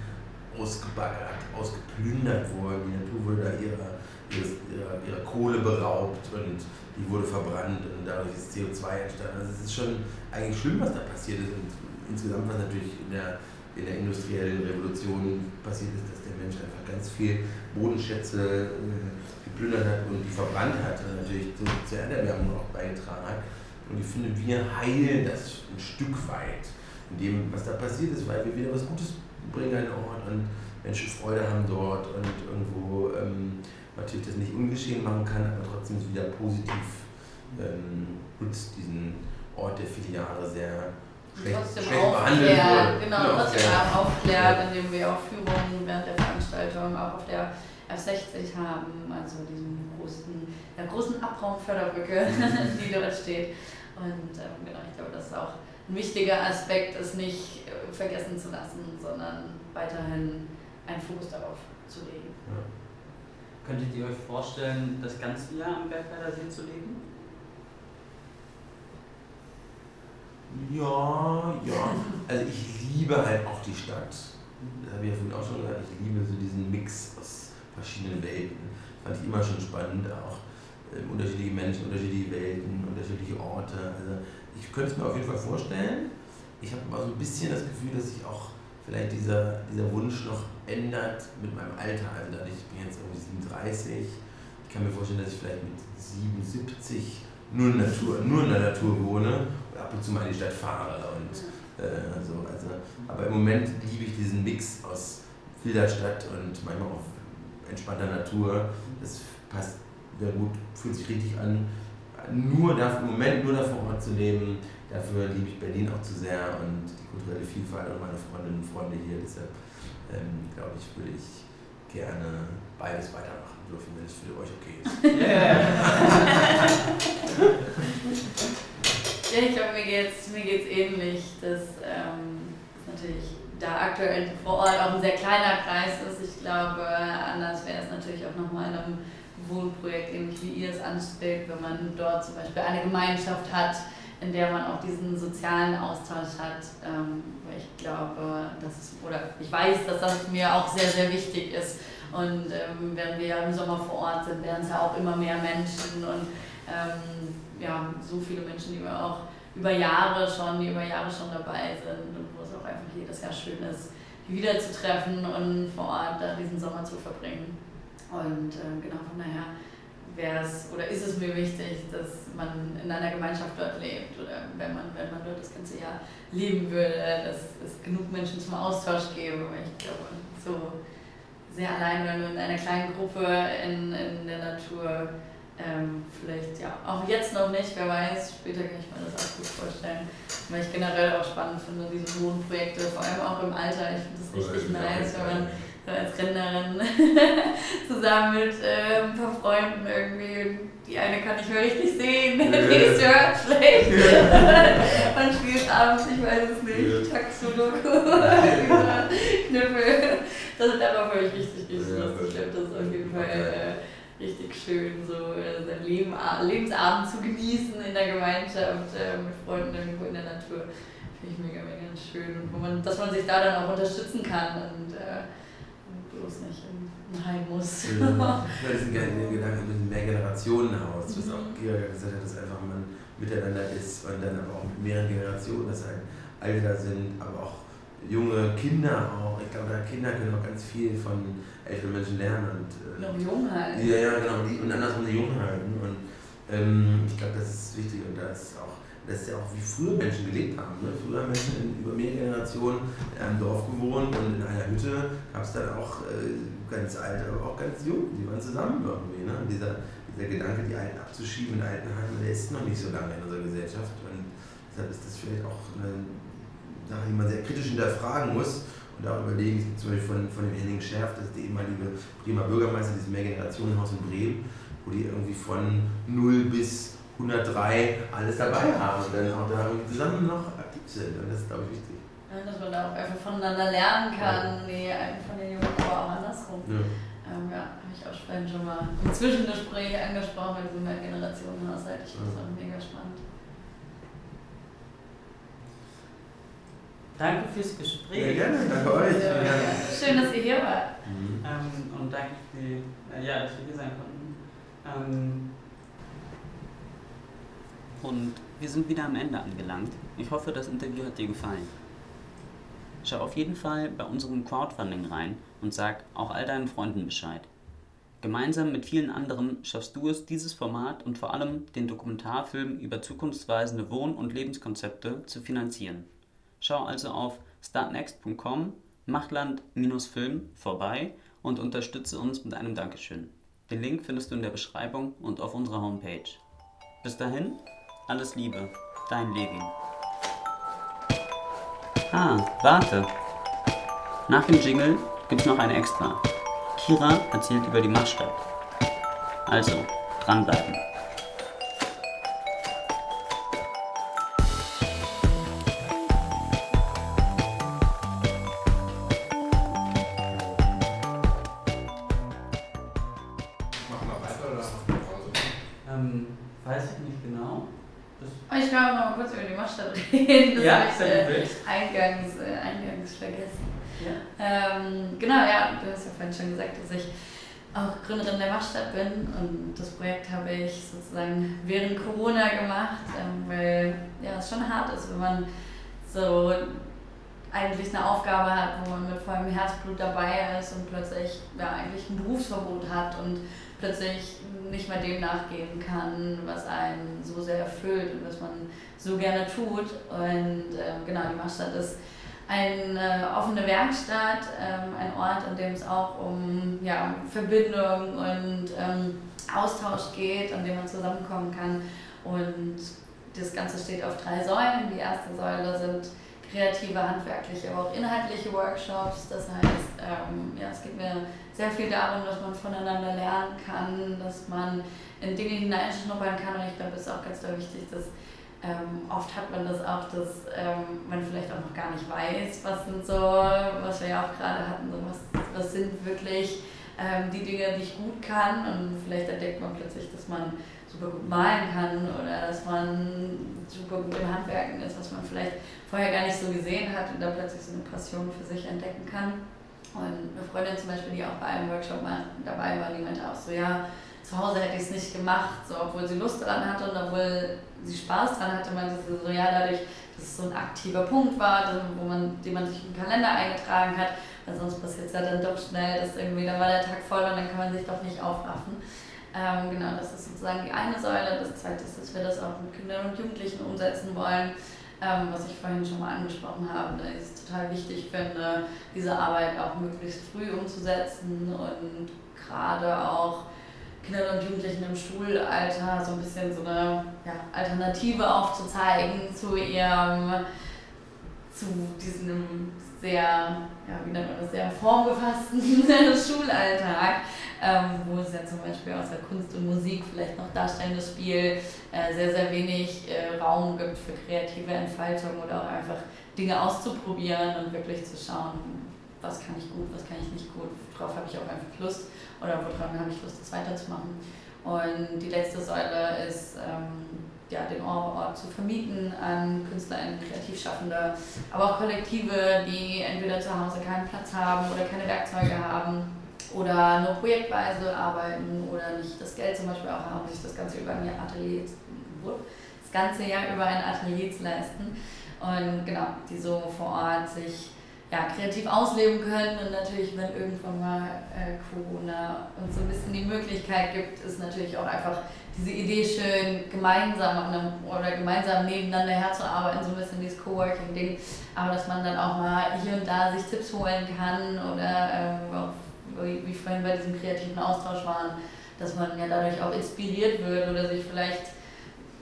ausgebaggert, ausgeplündert worden. Die Natur wurde da ihrer, ihrer Kohle beraubt und die wurde verbrannt und dadurch ist CO2 entstanden. Also es ist schon eigentlich schlimm, was da passiert ist und insgesamt, was natürlich in der, in der industriellen Revolution passiert ist, dass der Mensch einfach ganz viel Bodenschätze äh, geplündert hat und die verbrannt hat und natürlich zu, zur Erderwärmung auch beigetragen hat. Und ich finde, wir heilen das ein Stück weit in dem, was da passiert ist, weil wir wieder was Gutes bringen an den Ort und Menschen Freude haben dort und irgendwo ähm, natürlich das nicht ungeschehen machen kann, aber trotzdem wieder positiv ähm, nutzt diesen Ort, der viele Jahre sehr schlecht, trotzdem schlecht behandelt wurde. Genau, genau trotzdem ja. aufklärt, indem wir auch Führungen während der Veranstaltung auch auf der F60 haben, also diesem großen, der großen Abraumförderbrücke, die dort steht. Und ähm, genau, ich glaube, das ist auch ein wichtiger Aspekt, es nicht äh, vergessen zu lassen, sondern weiterhin einen Fokus darauf zu legen. Ja. Könntet ihr euch vorstellen, das ganze Jahr am Bergweider See zu leben? Ja, ja. Also ich liebe halt auch die Stadt. Das habe ich ja vorhin auch schon gesagt. Ich liebe so diesen Mix aus verschiedenen Welten. Fand ich immer schon spannend, auch äh, unterschiedliche Menschen, unterschiedliche Welten, unterschiedliche Orte. Also ich könnte es mir auf jeden Fall vorstellen. Ich habe aber so ein bisschen das Gefühl, dass sich auch vielleicht dieser, dieser Wunsch noch ändert mit meinem Alter. Also dadurch, ich bin jetzt irgendwie 37. Ich kann mir vorstellen, dass ich vielleicht mit 77 nur in, Natur, nur in der Natur wohne und ab und zu mal in die Stadt fahre. Und, äh, so. also, aber im Moment liebe ich diesen Mix aus wilder Stadt und manchmal auch entspannter Natur. Das passt wäre gut, fühlt sich richtig an. Nur dafür, im Moment nur davor Ort zu leben, dafür liebe ich Berlin auch zu sehr und die kulturelle Vielfalt und meine Freundinnen und Freunde hier. Deshalb ähm, glaube ich, würde ich gerne beides weitermachen dürfen, wenn es für euch okay ist. ja, ich glaube, mir geht es mir geht's ähnlich, dass ähm, natürlich da aktuell vor Ort auch ein sehr kleiner Kreis ist. Ich glaube, anders wäre es natürlich auch nochmal in einem Wohnprojekt, ähnlich wie ihr es anstellt, wenn man dort zum Beispiel eine Gemeinschaft hat, in der man auch diesen sozialen Austausch hat. Ähm, weil ich glaube, dass es, oder ich weiß, dass das mir auch sehr, sehr wichtig ist. Und ähm, wenn wir im Sommer vor Ort sind, werden es ja auch immer mehr Menschen und ähm, ja, so viele Menschen, die wir auch über Jahre schon, die über Jahre schon dabei sind und wo es auch einfach jedes Jahr schön ist, die wiederzutreffen und vor Ort da diesen Sommer zu verbringen. Und äh, genau von daher wäre es oder ist es mir wichtig, dass man in einer Gemeinschaft dort lebt oder wenn man, wenn man dort das ganze Jahr leben würde, dass es genug Menschen zum Austausch gäbe. Weil ich glaube, so sehr allein, wenn du in einer kleinen Gruppe in, in der Natur ähm, vielleicht ja auch jetzt noch nicht, wer weiß, später kann ich mir das auch gut vorstellen. Weil ich generell auch spannend finde, diese Wohnprojekte, vor allem auch im Alter. Ich finde das richtig nice, wenn man so als Rennerin zusammen mit äh, ein paar Freunden irgendwie, die eine kann ich mehr richtig sehen, die nächste hört schlecht. man spielt abends, ich weiß es nicht, ja. Taxologo oder Knüppel. Das, darauf habe ich richtig, richtig ja, Lust. Ich glaube, das ist auf jeden Fall äh, richtig schön, so äh, sein Leben, Lebensabend zu genießen in der Gemeinschaft äh, mit Freunden irgendwo in der Natur. Finde ich mega, mega schön. Und wo man, dass man sich da dann auch unterstützen kann und äh, bloß nicht in ein Heim muss. Ja, diesen Gedanken mit dem Mehrgenerationenhaus, was auch mhm. Georg gesagt hat, dass einfach man miteinander ist und dann aber auch mit mehreren Generationen, dass halt alle da sind, aber auch junge Kinder auch. Ich glaube, Kinder können auch ganz viel von älteren Menschen lernen. Und, äh, noch jung halten. Ja, ja, genau. Und andersrum die jung halten. Und ähm, ich glaube, das ist wichtig und da ist auch das ist ja auch wie früher Menschen gelebt haben. Ne? Früher haben Menschen in, über mehrere Generationen in einem Dorf gewohnt und in einer Hütte gab es dann auch äh, ganz alte, aber auch ganz jung, die waren zusammen irgendwie. Ne? Und dieser, dieser Gedanke, die Alten abzuschieben in Altenheim, der ist noch nicht so lange in unserer Gesellschaft. Und deshalb ist das vielleicht auch eine Sache, die man sehr kritisch hinterfragen muss und auch überlegen, zum Beispiel von, von dem Henning Scherf, das ist der ehemalige Bremer Bürgermeister dieses Mehrgenerationenhaus in Bremen, wo die irgendwie von 0 bis 103 alles dabei haben und dann auch da zusammen noch aktiv sind. Und das ist, glaube ich, wichtig. Ja, dass man da auch einfach voneinander lernen kann, ja. nee, von den Jungen, aber auch andersrum. Ja, ähm, ja habe ich auch vorhin schon mal im Zwischengespräch angesprochen bei diesem Generationenhaushalt. Ich finde das auch mega spannend. Danke fürs Gespräch. Ja, gerne, danke euch. Ja, Schön, dass ihr hier wart. Mhm. Ähm, und danke, für, äh, ja, dass wir hier sein konnten. Ähm, und wir sind wieder am Ende angelangt. Ich hoffe, das Interview hat dir gefallen. Schau auf jeden Fall bei unserem Crowdfunding rein und sag auch all deinen Freunden Bescheid. Gemeinsam mit vielen anderen schaffst du es, dieses Format und vor allem den Dokumentarfilm über zukunftsweisende Wohn- und Lebenskonzepte zu finanzieren. Schau also auf startnext.com, Machtland-Film vorbei und unterstütze uns mit einem Dankeschön. Den Link findest du in der Beschreibung und auf unserer Homepage. Bis dahin, alles Liebe, dein Levin. Ah, warte. Nach dem Jingle gibt's noch eine extra. Kira erzählt über die Machtstadt. Also, dranbleiben. Reden. Das ja, habe ich äh, eingangs, äh, eingangs vergessen. Ja. Ähm, genau, ja, du hast ja vorhin schon gesagt, dass ich auch Gründerin der Machstadt bin und das Projekt habe ich sozusagen während Corona gemacht, ähm, weil ja, es schon hart ist, wenn man so eigentlich eine Aufgabe hat, wo man mit vollem Herzblut dabei ist und plötzlich ja, eigentlich ein Berufsverbot hat und plötzlich nicht mehr dem nachgehen kann, was einen so sehr erfüllt und was man so gerne tut. Und äh, genau, die Machstadt ist eine offene Werkstatt, ähm, ein Ort, an dem es auch um ja, Verbindung und ähm, Austausch geht, an dem man zusammenkommen kann. Und das Ganze steht auf drei Säulen. Die erste Säule sind kreative, handwerkliche, aber auch inhaltliche Workshops. Das heißt, ähm, ja, es geht mir sehr viel darum, dass man voneinander lernen kann, dass man in Dinge hineinschnuppern kann. Und ich glaube, es ist auch ganz doll wichtig, dass ähm, oft hat man das auch, dass ähm, man vielleicht auch noch gar nicht weiß, was sind so, was wir ja auch gerade hatten, so was, was sind wirklich ähm, die Dinge, die ich gut kann. Und vielleicht entdeckt man plötzlich, dass man super gut malen kann oder dass man super gut im Handwerken ist, was man vielleicht vorher gar nicht so gesehen hat und da plötzlich so eine Passion für sich entdecken kann. Und eine Freundin zum Beispiel, die auch bei einem Workshop mal dabei war, die meinte auch so, ja, zu Hause hätte ich es nicht gemacht, so, obwohl sie Lust daran hatte und obwohl sie Spaß daran hatte, meinte sie so, ja, dadurch, dass es so ein aktiver Punkt war, wo man, den man sich im Kalender eingetragen hat, weil sonst passiert es ja dann doch schnell, dass irgendwie, dann war der Tag voll und dann kann man sich doch nicht aufraffen. Ähm, genau, das ist sozusagen die eine Säule. Das zweite ist, dass wir das auch mit Kindern und Jugendlichen umsetzen wollen. Ähm, was ich vorhin schon mal angesprochen habe, da ich es total wichtig finde, diese Arbeit auch möglichst früh umzusetzen und gerade auch Kindern und Jugendlichen im Schulalter so ein bisschen so eine ja, Alternative aufzuzeigen zu ihrem, zu diesem sehr, ja, wie nennt man das, sehr formgefassten Schulalltag, ähm, wo es ja zum Beispiel außer Kunst und Musik vielleicht noch darstellendes Spiel äh, sehr, sehr wenig äh, Raum gibt für kreative Entfaltung oder auch einfach Dinge auszuprobieren und wirklich zu schauen, was kann ich gut, was kann ich nicht gut, worauf habe ich auch einfach Lust oder woran habe ich Lust, das weiterzumachen. Und die letzte Säule ist, ähm, ja, den Ort zu vermieten an KünstlerInnen, Kreativschaffende, aber auch Kollektive, die entweder zu Hause keinen Platz haben oder keine Werkzeuge haben oder nur projektweise arbeiten oder nicht das Geld zum Beispiel auch haben, sich das Ganze über ein Atelier, das ganze Jahr über ein Atelier zu leisten. Und genau, die so vor Ort sich ja, kreativ ausleben können. Und natürlich, wenn irgendwann mal äh, Corona uns so ein bisschen die Möglichkeit gibt, ist natürlich auch einfach diese Idee schön, gemeinsam einem, oder gemeinsam nebeneinander herzuarbeiten, so ein bisschen dieses Coworking-Ding. Aber dass man dann auch mal hier und da sich Tipps holen kann oder ähm, wie, wie vorhin bei diesem kreativen Austausch waren, dass man ja dadurch auch inspiriert wird oder sich vielleicht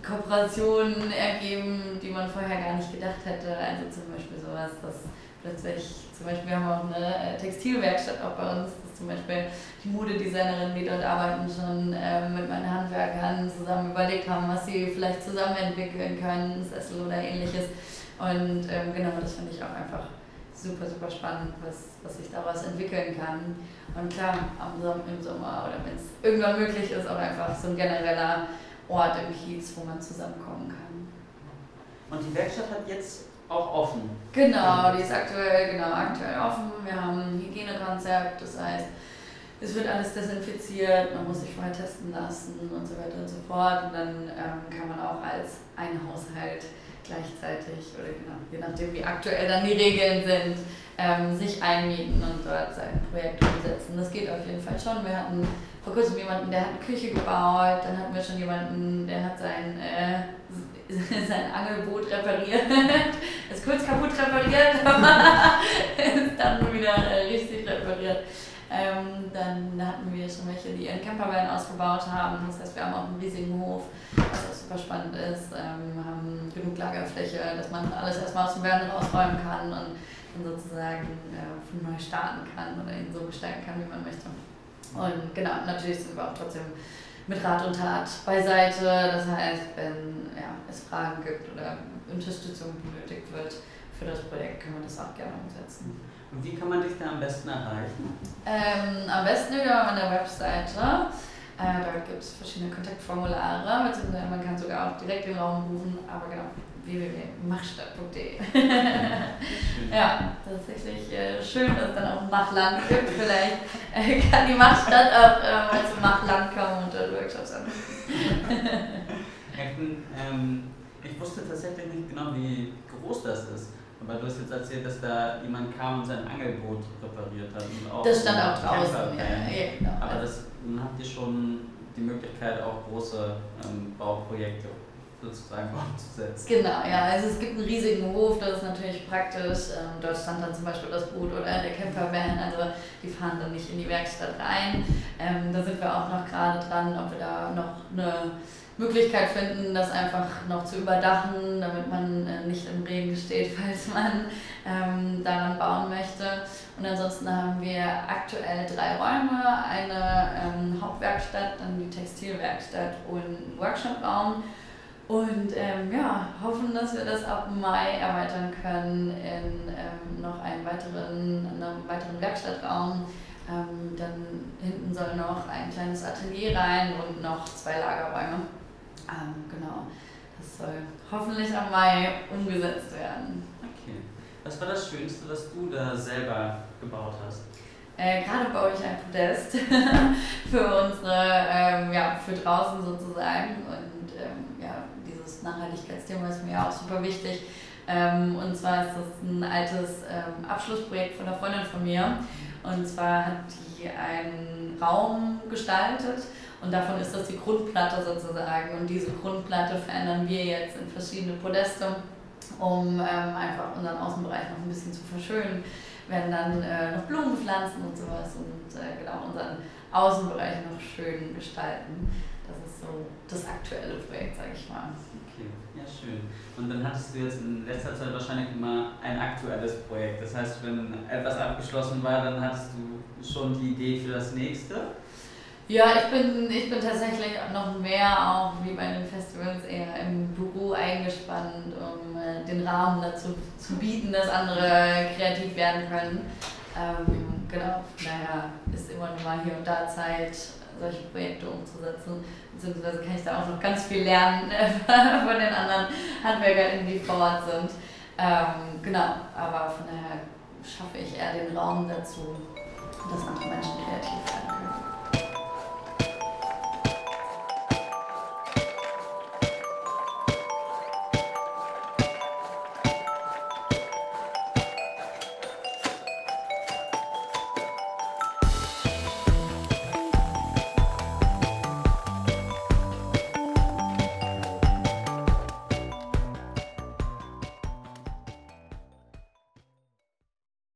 Kooperationen ergeben, die man vorher gar nicht gedacht hätte. Also zum Beispiel sowas, dass plötzlich, zum Beispiel haben wir auch eine äh, Textilwerkstatt auch bei uns, das ist zum Beispiel die Modedesignerinnen, die dort arbeiten, schon äh, mit meinen Handwerkern zusammen überlegt haben, was sie vielleicht zusammen entwickeln können, Sessel oder ähnliches. Und ähm, genau, das finde ich auch einfach super, super spannend, was, was sich daraus entwickeln kann. Und klar, im Sommer oder wenn es irgendwann möglich ist, auch einfach so ein genereller Ort im Kiez, wo man zusammenkommen kann. Und die Werkstatt hat jetzt auch offen. Genau, die ist aktuell, genau, aktuell offen. Wir haben ein Hygienekonzept, das heißt, es wird alles desinfiziert, man muss sich vorher testen lassen und so weiter und so fort. Und dann ähm, kann man auch als ein Haushalt gleichzeitig oder genau, je nachdem wie aktuell dann die Regeln sind, ähm, sich einmieten und dort sein Projekt umsetzen. Das geht auf jeden Fall schon. Wir hatten vor kurzem jemanden, der hat eine Küche gebaut, dann hatten wir schon jemanden, der hat sein äh, sein Angelboot repariert, ist kurz kaputt repariert, aber ist dann wieder äh, richtig repariert. Ähm, dann hatten wir schon welche, die ihren Campervan ausgebaut haben. Das heißt, wir haben auch einen riesigen Hof, was auch super spannend ist. Ähm, haben genug Lagerfläche, dass man alles erstmal aus dem Van rausräumen kann und dann sozusagen äh, neu starten kann oder ihn so gestalten kann, wie man möchte. Und genau, natürlich sind wir auch trotzdem mit Rat und Tat beiseite. Das heißt, wenn ja, es Fragen gibt oder Unterstützung benötigt wird für das Projekt, können wir das auch gerne umsetzen. Und wie kann man dich da am besten erreichen? Ähm, am besten über meine Webseite. Äh, dort gibt es verschiedene Kontaktformulare, beziehungsweise man kann sogar auch direkt den Raum buchen, aber genau, www.machstadt.de. ja, tatsächlich äh, schön, dass es dann auch Machland gibt. Vielleicht äh, kann die Machstadt auch äh, mal zum Machland kommen und dort Workshops anbieten. ähm, ich wusste tatsächlich nicht genau, wie groß das ist. Aber du hast jetzt erzählt, dass da jemand kam und sein Angelboot repariert hat. Und auch das stand auch draußen, ja, ja, genau. Aber das, dann habt ihr schon die Möglichkeit, auch große ähm, Bauprojekte sozusagen umzusetzen. Genau, ja, also es gibt einen riesigen Hof, das ist natürlich praktisch. Ähm, dort stand dann zum Beispiel das Boot oder der Campervan, also die fahren dann nicht in die Werkstatt rein. Ähm, da sind wir auch noch gerade dran, ob wir da noch eine Möglichkeit finden, das einfach noch zu überdachen, damit man äh, nicht im Regen steht, falls man ähm, daran bauen möchte. Und ansonsten haben wir aktuell drei Räume, eine ähm, Hauptwerkstatt, dann die Textilwerkstatt und einen Workshopraum. Und ähm, ja, hoffen, dass wir das ab Mai erweitern können in ähm, noch einen weiteren, einen weiteren Werkstattraum. Ähm, dann hinten soll noch ein kleines Atelier rein und noch zwei Lagerräume. Ähm, genau, das soll hoffentlich am Mai umgesetzt werden. Okay. Was war das Schönste, was du da selber gebaut hast? Äh, Gerade baue ich ein Podest für unsere, ähm, ja, für draußen sozusagen. Und ähm, ja, Nachhaltigkeitsthema ist mir auch super wichtig. Ähm, und zwar ist das ein altes ähm, Abschlussprojekt von einer Freundin von mir. Und zwar hat die einen Raum gestaltet Und davon ist das die Grundplatte sozusagen. Und diese Grundplatte verändern wir jetzt in verschiedene Podeste, um ähm, einfach unseren Außenbereich noch ein bisschen zu verschönen. Werden dann äh, noch Blumen pflanzen und sowas und äh, genau unseren Außenbereich noch schön gestalten. Das ist so das aktuelle Projekt, sage ich mal. Schön. Und dann hattest du jetzt in letzter Zeit wahrscheinlich immer ein aktuelles Projekt. Das heißt, wenn etwas abgeschlossen war, dann hattest du schon die Idee für das nächste. Ja, ich bin, ich bin tatsächlich noch mehr auch wie bei den Festivals eher im Büro eingespannt, um äh, den Rahmen dazu zu bieten, dass andere kreativ werden können. Ähm, genau, daher ist immer nur mal hier und da Zeit, solche Projekte umzusetzen. Beziehungsweise kann ich da auch noch ganz viel lernen äh, von den anderen HandwerkerInnen, die vor Ort sind. Ähm, genau, aber von daher schaffe ich eher den Raum dazu, dass andere Menschen kreativ werden können.